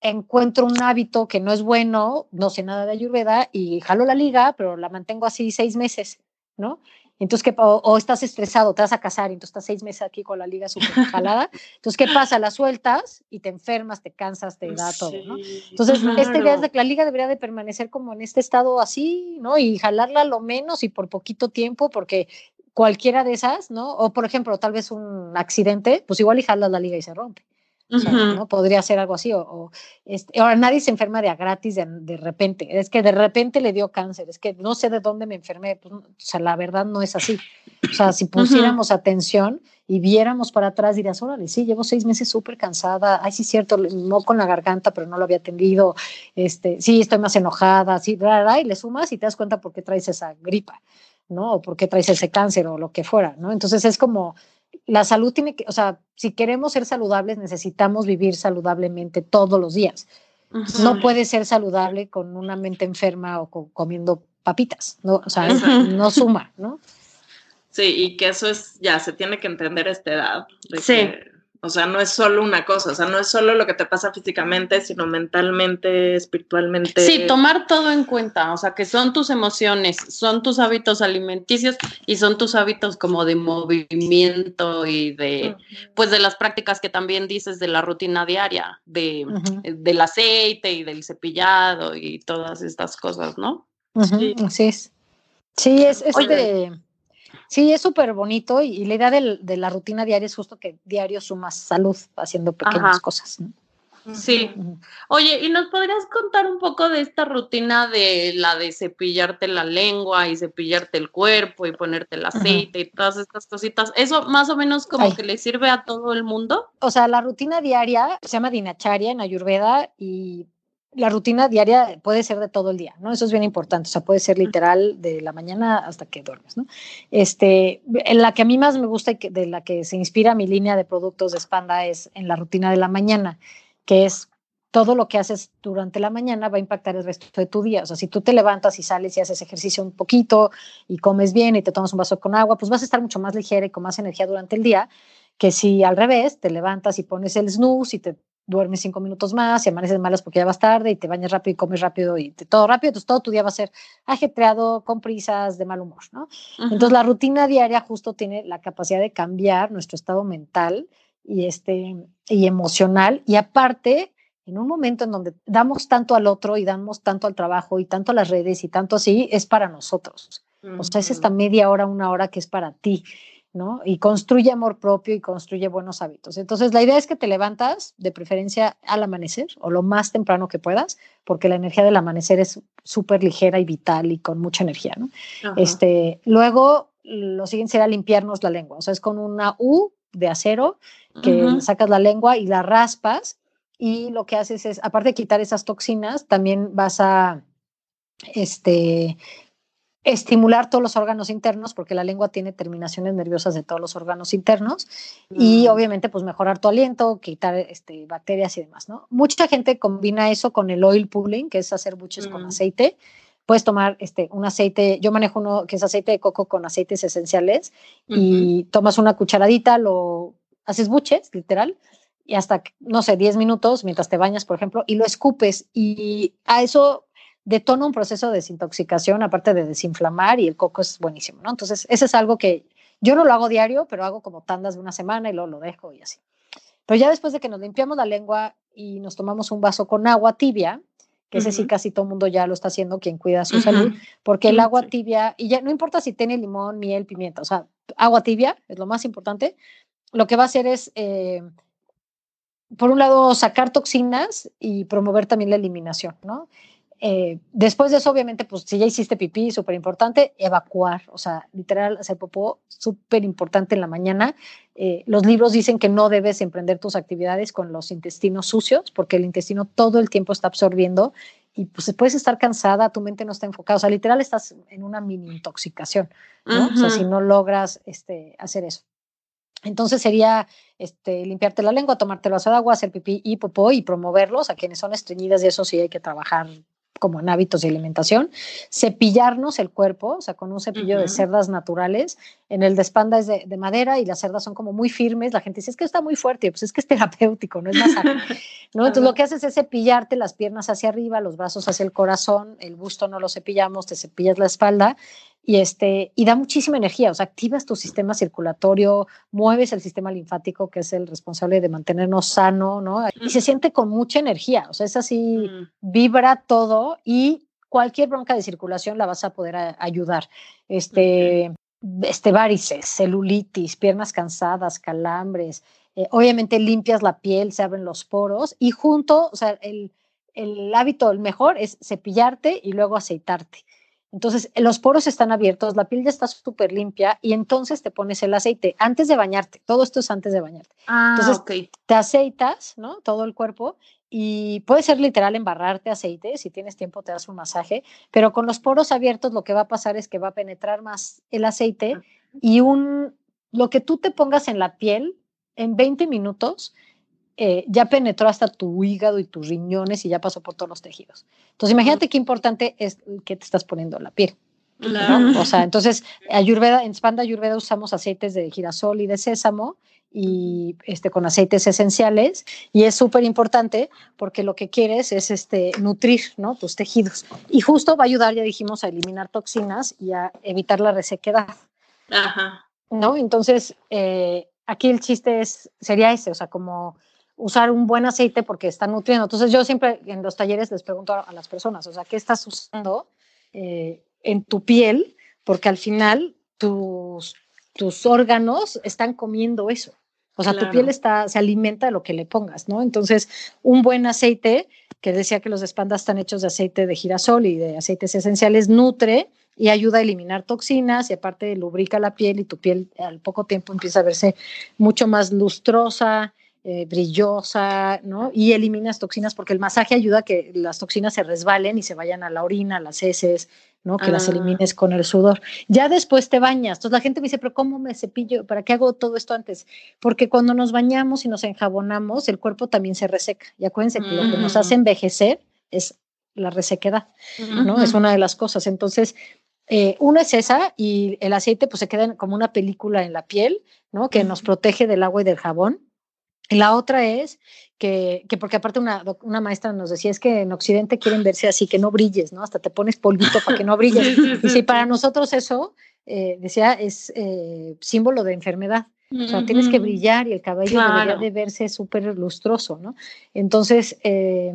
encuentro un hábito que no es bueno, no sé nada de Ayurveda y jalo la liga, pero la mantengo así seis meses, ¿no? Entonces, ¿qué, o, estás estresado, te vas a casar y entonces estás seis meses aquí con la liga súper jalada. Entonces, ¿qué pasa? La sueltas y te enfermas, te cansas, te da todo, ¿no? Entonces, esta idea es de que la liga debería de permanecer como en este estado así, ¿no? Y jalarla lo menos y por poquito tiempo, porque cualquiera de esas, ¿no? O, por ejemplo, tal vez un accidente, pues igual y jalas la liga y se rompe. ¿No? Podría ser algo así. O, este, ahora nadie se enferma de a gratis de, repente. Es que de repente le dio cáncer. Es que no sé de dónde me enfermé. Pues, o sea, la verdad no es así. O sea, si pusiéramos atención y viéramos para atrás, dirías, órale, sí, llevo seis meses súper cansada. Ay, sí, cierto, no con la garganta, pero no lo había atendido. Este, sí, estoy más enojada. Sí, y le sumas y te das cuenta por qué traes esa gripa, ¿no? O por qué traes ese cáncer o lo que fuera, ¿no? Entonces es como la salud tiene que, o sea, si queremos ser saludables, necesitamos vivir saludablemente todos los días. No puede ser saludable con una mente enferma o comiendo papitas, ¿no? O sea, no suma, ¿no? Sí, y que eso es, ya, se tiene que entender a esta edad. sí. O sea, no es solo una cosa, o sea, no es solo lo que te pasa físicamente, sino mentalmente, espiritualmente. Sí, tomar todo en cuenta, o sea, que son tus emociones, son tus hábitos alimenticios y son tus hábitos como de movimiento y de, pues de las prácticas que también dices de la rutina diaria, de, del aceite y del cepillado y todas estas cosas, ¿no? Sí. Así es. Sí, es, este... Sí, es súper bonito y, la idea de la rutina diaria es justo que diario sumas salud haciendo pequeñas cosas. Sí. Oye, ¿y nos podrías contar un poco de esta rutina de la de cepillarte la lengua y cepillarte el cuerpo y ponerte el aceite y todas estas cositas? ¿Eso más o menos como que le sirve a todo el mundo? O sea, la rutina diaria se llama Dinacharya en Ayurveda y la rutina diaria puede ser de todo el día, ¿no? Eso es bien importante, o sea, puede ser literal de la mañana hasta que duermes, ¿no? Este, en la que a mí más me gusta y de la que se inspira mi línea de productos de Spanda es en la rutina de la mañana, que es todo lo que haces durante la mañana va a impactar el resto de tu día. O sea, si tú te levantas y sales y haces ejercicio un poquito y comes bien y te tomas un vaso con agua, pues vas a estar mucho más ligera y con más energía durante el día que si al revés te levantas y pones el snooze y te duermes cinco minutos más y amaneces malas porque ya vas tarde y te bañas rápido y comes rápido y te, todo rápido, entonces todo tu día va a ser ajetreado, con prisas, de mal humor, ¿no? Entonces la rutina diaria justo tiene la capacidad de cambiar nuestro estado mental y, este, y emocional y aparte en un momento en donde damos tanto al otro y damos tanto al trabajo y tanto a las redes y tanto así, es para nosotros. O sea, es esta media hora, una hora que es para ti. ¿No? Y construye amor propio y construye buenos hábitos. Entonces, la idea es que te levantas, de preferencia al amanecer o lo más temprano que puedas, porque la energía del amanecer es súper ligera y vital y con mucha energía, ¿no? Este, luego, lo siguiente será limpiarnos la lengua, o sea, es con una U de acero que sacas la lengua y la raspas y lo que haces es, aparte de quitar esas toxinas, también vas a, este, estimular todos los órganos internos, porque la lengua tiene terminaciones nerviosas de todos los órganos internos, y Mm. obviamente pues mejorar tu aliento, quitar este, bacterias y demás, ¿no? Mucha gente combina eso con el oil pulling, que es hacer buches con Mm. aceite. Puedes tomar este, un aceite, yo manejo uno que es aceite de coco con aceites esenciales, y tomas una cucharadita, lo haces buches, literal, y hasta, no sé, 10 minutos mientras te bañas, por ejemplo, y lo escupes. Y a eso detona un proceso de desintoxicación, aparte de desinflamar, y el coco es buenísimo, ¿no? Entonces, ese es algo que yo no lo hago diario, pero hago como tandas de una semana y luego lo dejo y así. Pero ya después de que nos limpiamos la lengua y nos tomamos un vaso con agua tibia, que ese sí Ujú. casi todo el mundo ya lo está haciendo, quien cuida su salud, porque el agua sí. tibia, y ya no importa si tiene limón, miel, pimienta, o sea, agua tibia es lo más importante, lo que va a hacer es, eh, por un lado, sacar toxinas y promover también la eliminación, ¿no? Eh, después de eso, obviamente, pues si ya hiciste pipí, súper importante, evacuar, o sea, literal, hacer popó, súper importante en la mañana. Eh, los libros dicen que no debes emprender tus actividades con los intestinos sucios, porque el intestino todo el tiempo está absorbiendo y pues puedes estar cansada, tu mente no está enfocada, o sea, literal estás en una mini intoxicación, ¿no? O sea, si no logras este, hacer eso. Entonces sería este, limpiarte la lengua, tomarte el vaso de agua, hacer pipí y popó y promoverlos a quienes son estreñidas y eso sí hay que trabajar como en hábitos de alimentación, cepillarnos el cuerpo, o sea, con un cepillo de cerdas naturales, en el de espalda es de, de madera y las cerdas son como muy firmes, la gente dice, es que está muy fuerte, pues es que es terapéutico, no es masaje, ¿no? Entonces lo que haces es cepillarte las piernas hacia arriba, los brazos hacia el corazón, el busto no lo cepillamos, te cepillas la espalda y, este, y da muchísima energía, o sea, activas tu sistema circulatorio, mueves el sistema linfático, que es el responsable de mantenernos sano, ¿no? Y se siente con mucha energía, o sea, es así, Mm. vibra todo y cualquier bronca de circulación la vas a poder a- ayudar. Este, este varices, celulitis, piernas cansadas, calambres. eh, obviamente limpias la piel, se abren los poros y junto, o sea, el, el hábito el mejor es cepillarte y luego aceitarte. Entonces, los poros están abiertos, la piel ya está súper limpia y entonces te pones el aceite antes de bañarte. Todo esto es antes de bañarte Ah, Entonces, ok. te aceitas, ¿no? Todo el cuerpo y puede ser literal embarrarte aceite, si tienes tiempo te das un masaje, pero con los poros abiertos lo que va a pasar es que va a penetrar más el aceite y un lo que tú te pongas en la piel en 20 minutos eh, ya penetró hasta tu hígado y tus riñones y ya pasó por todos los tejidos. Entonces, imagínate qué importante es que te estás poniendo en la piel. O sea, entonces, Ayurveda, en Spanda Ayurveda usamos aceites de girasol y de sésamo y este, con aceites esenciales y es súper importante porque lo que quieres es este, nutrir ¿no? tus tejidos y justo va a ayudar, ya dijimos, a eliminar toxinas y a evitar la resequedad, Ajá. ¿no? Entonces, eh, aquí el chiste es, sería ese, o sea, como usar un buen aceite porque está nutriendo. Entonces, yo siempre en los talleres les pregunto a, a las personas, o sea, ¿qué estás usando eh, en tu piel? Porque al final tus, tus órganos están comiendo eso. O sea, tu piel está, se alimenta de lo que le pongas, ¿no? Entonces, un buen aceite, que decía que los espandas están hechos de aceite de girasol y de aceites esenciales, nutre y ayuda a eliminar toxinas y aparte lubrica la piel y tu piel al poco tiempo empieza a verse mucho más lustrosa, eh, brillosa, ¿no? Y eliminas toxinas porque el masaje ayuda a que las toxinas se resbalen y se vayan a la orina, a las heces, ¿no? Que las Ah. elimines con el sudor. Ya después te bañas. Entonces la gente me dice, pero ¿cómo me cepillo? ¿Para qué hago todo esto antes? Porque cuando nos bañamos y nos enjabonamos, el cuerpo también se reseca. Y acuérdense que lo que nos Mm. hace envejecer es la resequedad. ¿no? Es una de las cosas. Entonces, eh, una es esa y el aceite pues se queda como una película en la piel, ¿no? Que nos protege del agua y del jabón. La otra es que, que porque aparte una, una maestra nos decía, es que en Occidente quieren verse así, que no brilles, ¿no? Hasta te pones polvito para que no brilles. Y sí, si para nosotros eso, eh, decía, es eh, símbolo de enfermedad. O sea, tienes que Ujú. brillar y el cabello debería de verse súper lustroso, ¿no? Entonces, eh,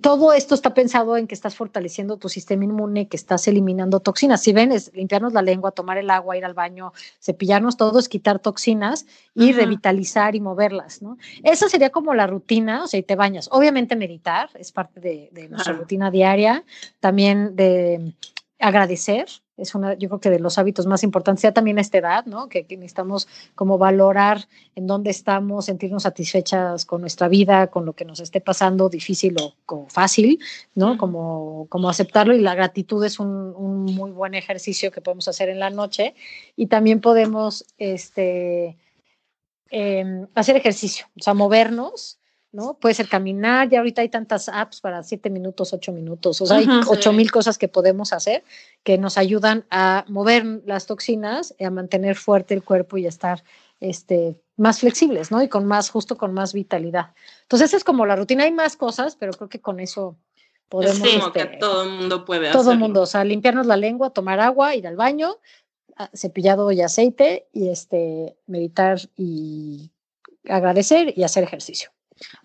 todo esto está pensado en que estás fortaleciendo tu sistema inmune, que estás eliminando toxinas. Si ven, es limpiarnos la lengua, tomar el agua, ir al baño, cepillarnos todo, es quitar toxinas y revitalizar y moverlas, ¿no? Esa sería como la rutina, o sea, y te bañas. Obviamente meditar es parte de, de nuestra rutina diaria, también de agradecer, es una, yo creo que de los hábitos más importantes, ya también a esta edad, ¿no? Que, necesitamos como valorar en dónde estamos, sentirnos satisfechas con nuestra vida, con lo que nos esté pasando, difícil o, fácil, ¿no? Como, como aceptarlo y la gratitud es un, un, muy buen ejercicio que podemos hacer en la noche y también podemos, este, em, hacer ejercicio, o sea, movernos ¿no? Puede ser caminar, ya ahorita hay tantas apps para siete minutos, ocho minutos, o sea, hay ocho mil cosas que podemos hacer que nos ayudan a mover las toxinas, a mantener fuerte el cuerpo y a estar este, más flexibles, ¿no? Y con más, justo con más vitalidad. Entonces, esa es como la rutina. Hay más cosas, pero creo que con eso podemos. Sí, que este, todo el mundo puede Todo el mundo, o sea, limpiarnos la lengua, tomar agua, ir al baño, cepillado y aceite, y este, meditar y agradecer y hacer ejercicio.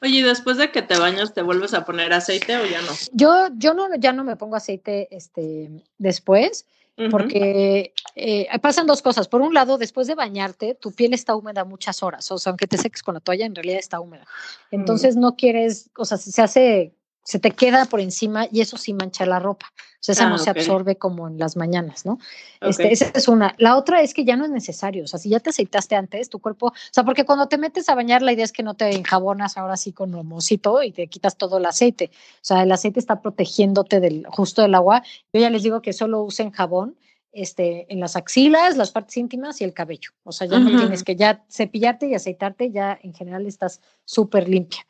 Oye, ¿y después de que te bañas, te vuelves a poner aceite o ya no? Yo, yo no, ya no me pongo aceite este, después, porque eh, pasan dos cosas. Por un lado, después de bañarte, tu piel está húmeda muchas horas. O sea, aunque te seques con la toalla, en realidad está húmeda. Mm. Entonces no quieres, o sea, se hace se te queda por encima y eso sí mancha la ropa. O sea, esa no ah, se absorbe como en las mañanas, ¿no? Este, esa es una. La otra es que ya no es necesario. O sea, si ya te aceitaste antes, tu cuerpo. O sea, porque cuando te metes a bañar, la idea es que no te enjabonas ahora sí con homocito y te quitas todo el aceite. O sea, el aceite está protegiéndote del justo del agua. Yo ya les digo que solo usen jabón este, en las axilas, las partes íntimas y el cabello. O sea, ya no tienes que ya cepillarte y aceitarte, ya en general estás súper limpia.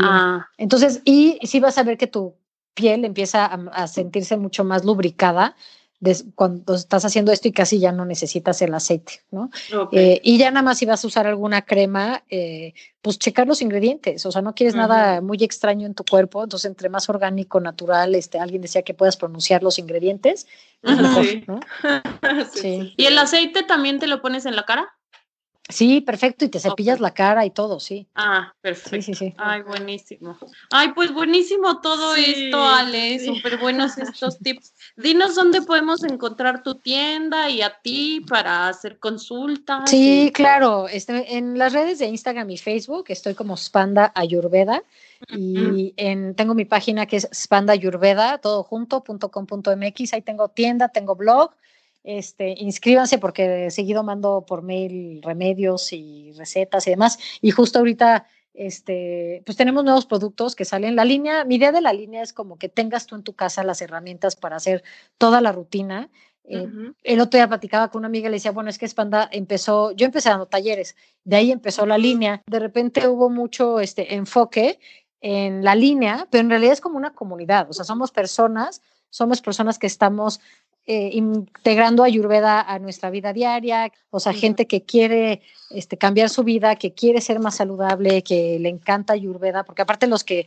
Ah. Entonces, y si vas a ver que tu piel empieza a, sentirse mucho más lubricada cuando estás haciendo esto y casi ya no necesitas el aceite, ¿no? Eh, y ya nada más si vas a usar alguna crema, eh, pues checar los ingredientes, o sea, no quieres nada muy extraño en tu cuerpo, entonces entre más orgánico, natural, este, alguien decía que puedas pronunciar los ingredientes, sí. ¿Y el aceite también te lo pones en la cara? Sí, perfecto, y te cepillas la cara y todo, sí. Ah, perfecto. Sí, sí, sí. Ay, buenísimo. Ay, pues buenísimo todo esto, Ale, súper buenos estos tips. Dinos dónde podemos encontrar tu tienda y a ti para hacer consultas. Sí, claro, este, en las redes de Instagram y Facebook estoy como Spanda Ayurveda y en, tengo mi página que es spandayurveda, todo junto, ahí tengo tienda, tengo blog este, inscríbanse porque seguido mando por mail remedios y recetas y demás. Y justo ahorita, este, pues tenemos nuevos productos que salen. La línea, mi idea de la línea es como que tengas tú en tu casa las herramientas para hacer toda la rutina. Eh, el otro día platicaba con una amiga y le decía, bueno, es que Spanda empezó, yo empecé dando talleres, de ahí empezó la línea. De repente hubo mucho este, enfoque en la línea, pero en realidad es como una comunidad, o sea, somos personas, somos personas que estamos eh, integrando Ayurveda a nuestra vida diaria, o sea, gente que quiere este, cambiar su vida, que quiere ser más saludable, que le encanta Ayurveda, porque aparte los que,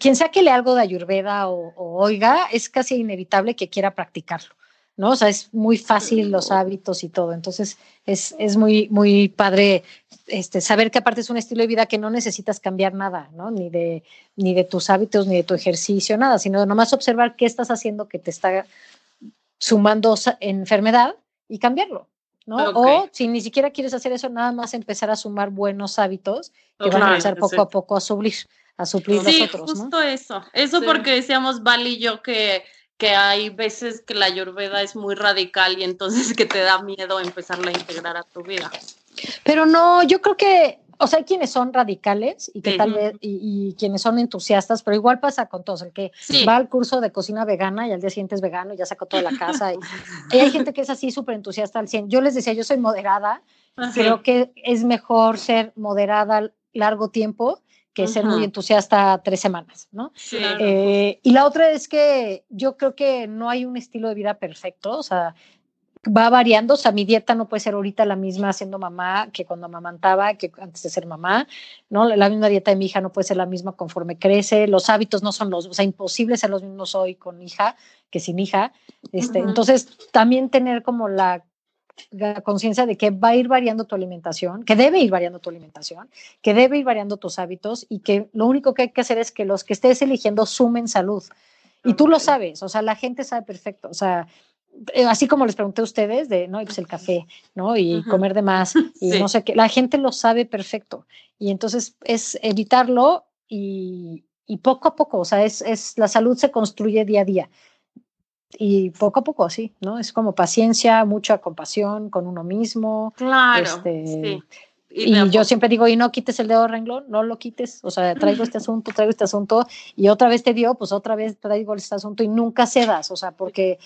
quien sea que le algo de Ayurveda o, oiga, es casi inevitable que quiera practicarlo. ¿no? O sea, es muy fácil los hábitos y todo. Entonces, es, es muy, muy padre este, saber que aparte es un estilo de vida que no necesitas cambiar nada, ¿no? Ni de, ni de tus hábitos, ni de tu ejercicio, nada, sino nomás observar qué estás haciendo que te está sumando enfermedad y cambiarlo. ¿no? O si ni siquiera quieres hacer eso, nada más empezar a sumar buenos hábitos que van a empezar poco a poco a suplir, a suplir sí, los otros. Justo eso. Eso porque decíamos Val y yo que, que hay veces que la ayurveda es muy radical y entonces que te da miedo empezarla a integrar a tu vida. Pero no, yo creo que o sea, hay quienes son radicales y que tal vez, y, quienes son entusiastas, pero igual pasa con todos, el que va al curso de cocina vegana y al día siguiente es vegano y ya sacó toda la casa. Y, hay gente que es así súper entusiasta al 100. Yo les decía, yo soy moderada, creo que es mejor ser moderada largo tiempo que ser muy entusiasta tres semanas, ¿no? Eh, y la otra es que yo creo que no hay un estilo de vida perfecto, o sea, va variando, o sea, mi dieta no puede ser ahorita la misma siendo mamá que cuando amamantaba, que antes de ser mamá, ¿no? La misma dieta de mi hija no puede ser la misma conforme crece, los hábitos no son los, o sea, imposible ser los mismos hoy con hija que sin hija. Este, Entonces, también tener como la, conciencia de que va a ir variando tu alimentación, que debe ir variando tu alimentación, que debe ir variando tus hábitos y que lo único que hay que hacer es que los que estés eligiendo sumen salud. Y tú lo sabes, o sea, la gente sabe perfecto, o sea, así como les pregunté a ustedes de, no, pues el café, ¿no? Y comer de más, y no sé qué, la gente lo sabe perfecto. Y entonces es evitarlo y, y poco a poco, o sea, es, es, la salud se construye día a día. y poco a poco, sí, ¿no? Es como paciencia, mucha compasión con uno mismo. Claro. Este, sí. Y, a yo siempre digo, y no quites el dedo renglón, no lo quites, o sea, traigo este asunto, traigo este asunto, y otra vez te dio, pues otra vez traigo este asunto, y nunca cedas, o sea, porque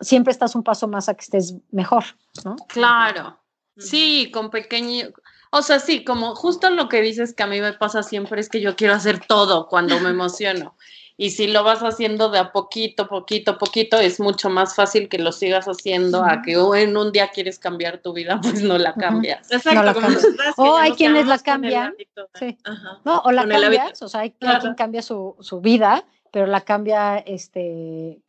siempre estás un paso más a que estés mejor, ¿no? Claro. Sí, con pequeño. O sea, sí, como justo lo que dices que a mí me pasa siempre es que yo quiero hacer todo cuando me emociono. Y si lo vas haciendo de a poquito, poquito, poquito, es mucho más fácil que lo sigas haciendo a que oh, en un día quieres cambiar tu vida, pues no la cambias. Exacto, la como cambias. nosotras que O ya hay quienes la cambian. hábito Sí. No, o la cambias, o sea, hay Claro. hay quien cambia su, su vida, pero la cambia este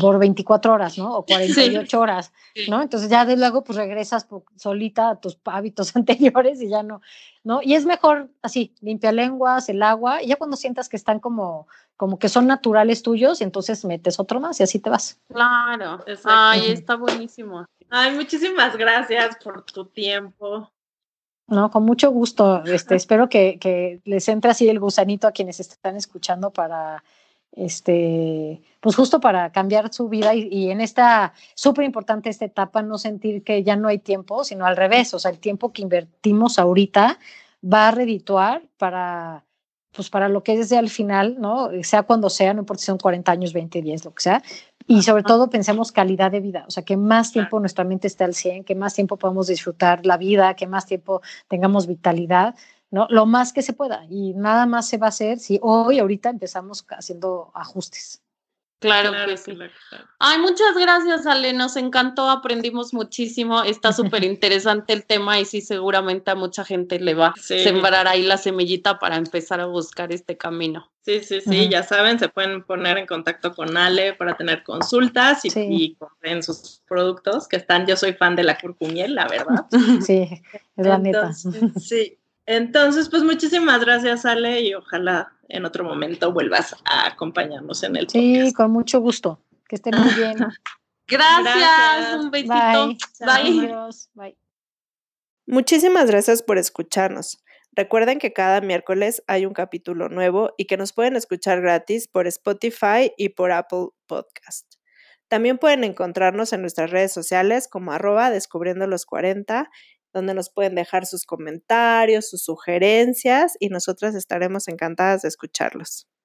por 24 horas, ¿no? O 48 horas, Sí. ¿no? Entonces ya de luego pues regresas solita a tus hábitos anteriores y ya no, ¿no? Y es mejor así, limpia lenguas, el agua, y ya cuando sientas que están como, como que son naturales tuyos, entonces metes otro más y así te vas. Claro. Exacto. Ay, está buenísimo. Ay, muchísimas gracias por tu tiempo. No, con mucho gusto. Este, espero que, que les entre así el gusanito a quienes están escuchando para, este, pues justo para cambiar su vida y, y en esta súper importante esta etapa no sentir que ya no hay tiempo, sino al revés, o sea, el tiempo que invertimos ahorita va a redituar para, pues para lo que es de al final, ¿no? Sea cuando sea, no importa si son 40 años, 20, 10, lo que sea. Y sobre todo pensemos calidad de vida, o sea, que más tiempo nuestra mente esté al 100, que más tiempo podamos disfrutar la vida, que más tiempo tengamos vitalidad, ¿no? Lo más que se pueda. Y nada más se va a hacer si hoy, ahorita empezamos haciendo ajustes. Claro, Claro, que sí. claro, claro. Ay, muchas gracias, Ale. Nos encantó, aprendimos muchísimo. Está súper interesante el tema y sí, seguramente a mucha gente le va a Sí. sembrar ahí la semillita para empezar a buscar este camino. Sí, sí, sí, ya saben, se pueden poner en contacto con Ale para tener consultas y, Sí. y compren sus productos que están. Yo soy fan de la curcumiel, la verdad. Sí, es la neta. Sí. Entonces, pues muchísimas gracias, Ale, y ojalá en otro momento vuelvas a acompañarnos en el Sí, podcast. con mucho gusto. Que estén muy bien. Gracias, Gracias. un besito. Bye. Bye. Adiós. Bye. Muchísimas gracias por escucharnos. Recuerden que cada miércoles hay un capítulo nuevo y que nos pueden escuchar gratis por Spotify y por Apple Podcast. También pueden encontrarnos en nuestras redes sociales como arroba descubriendo los 40, donde nos pueden dejar sus comentarios, sus sugerencias y nosotras estaremos encantadas de escucharlos.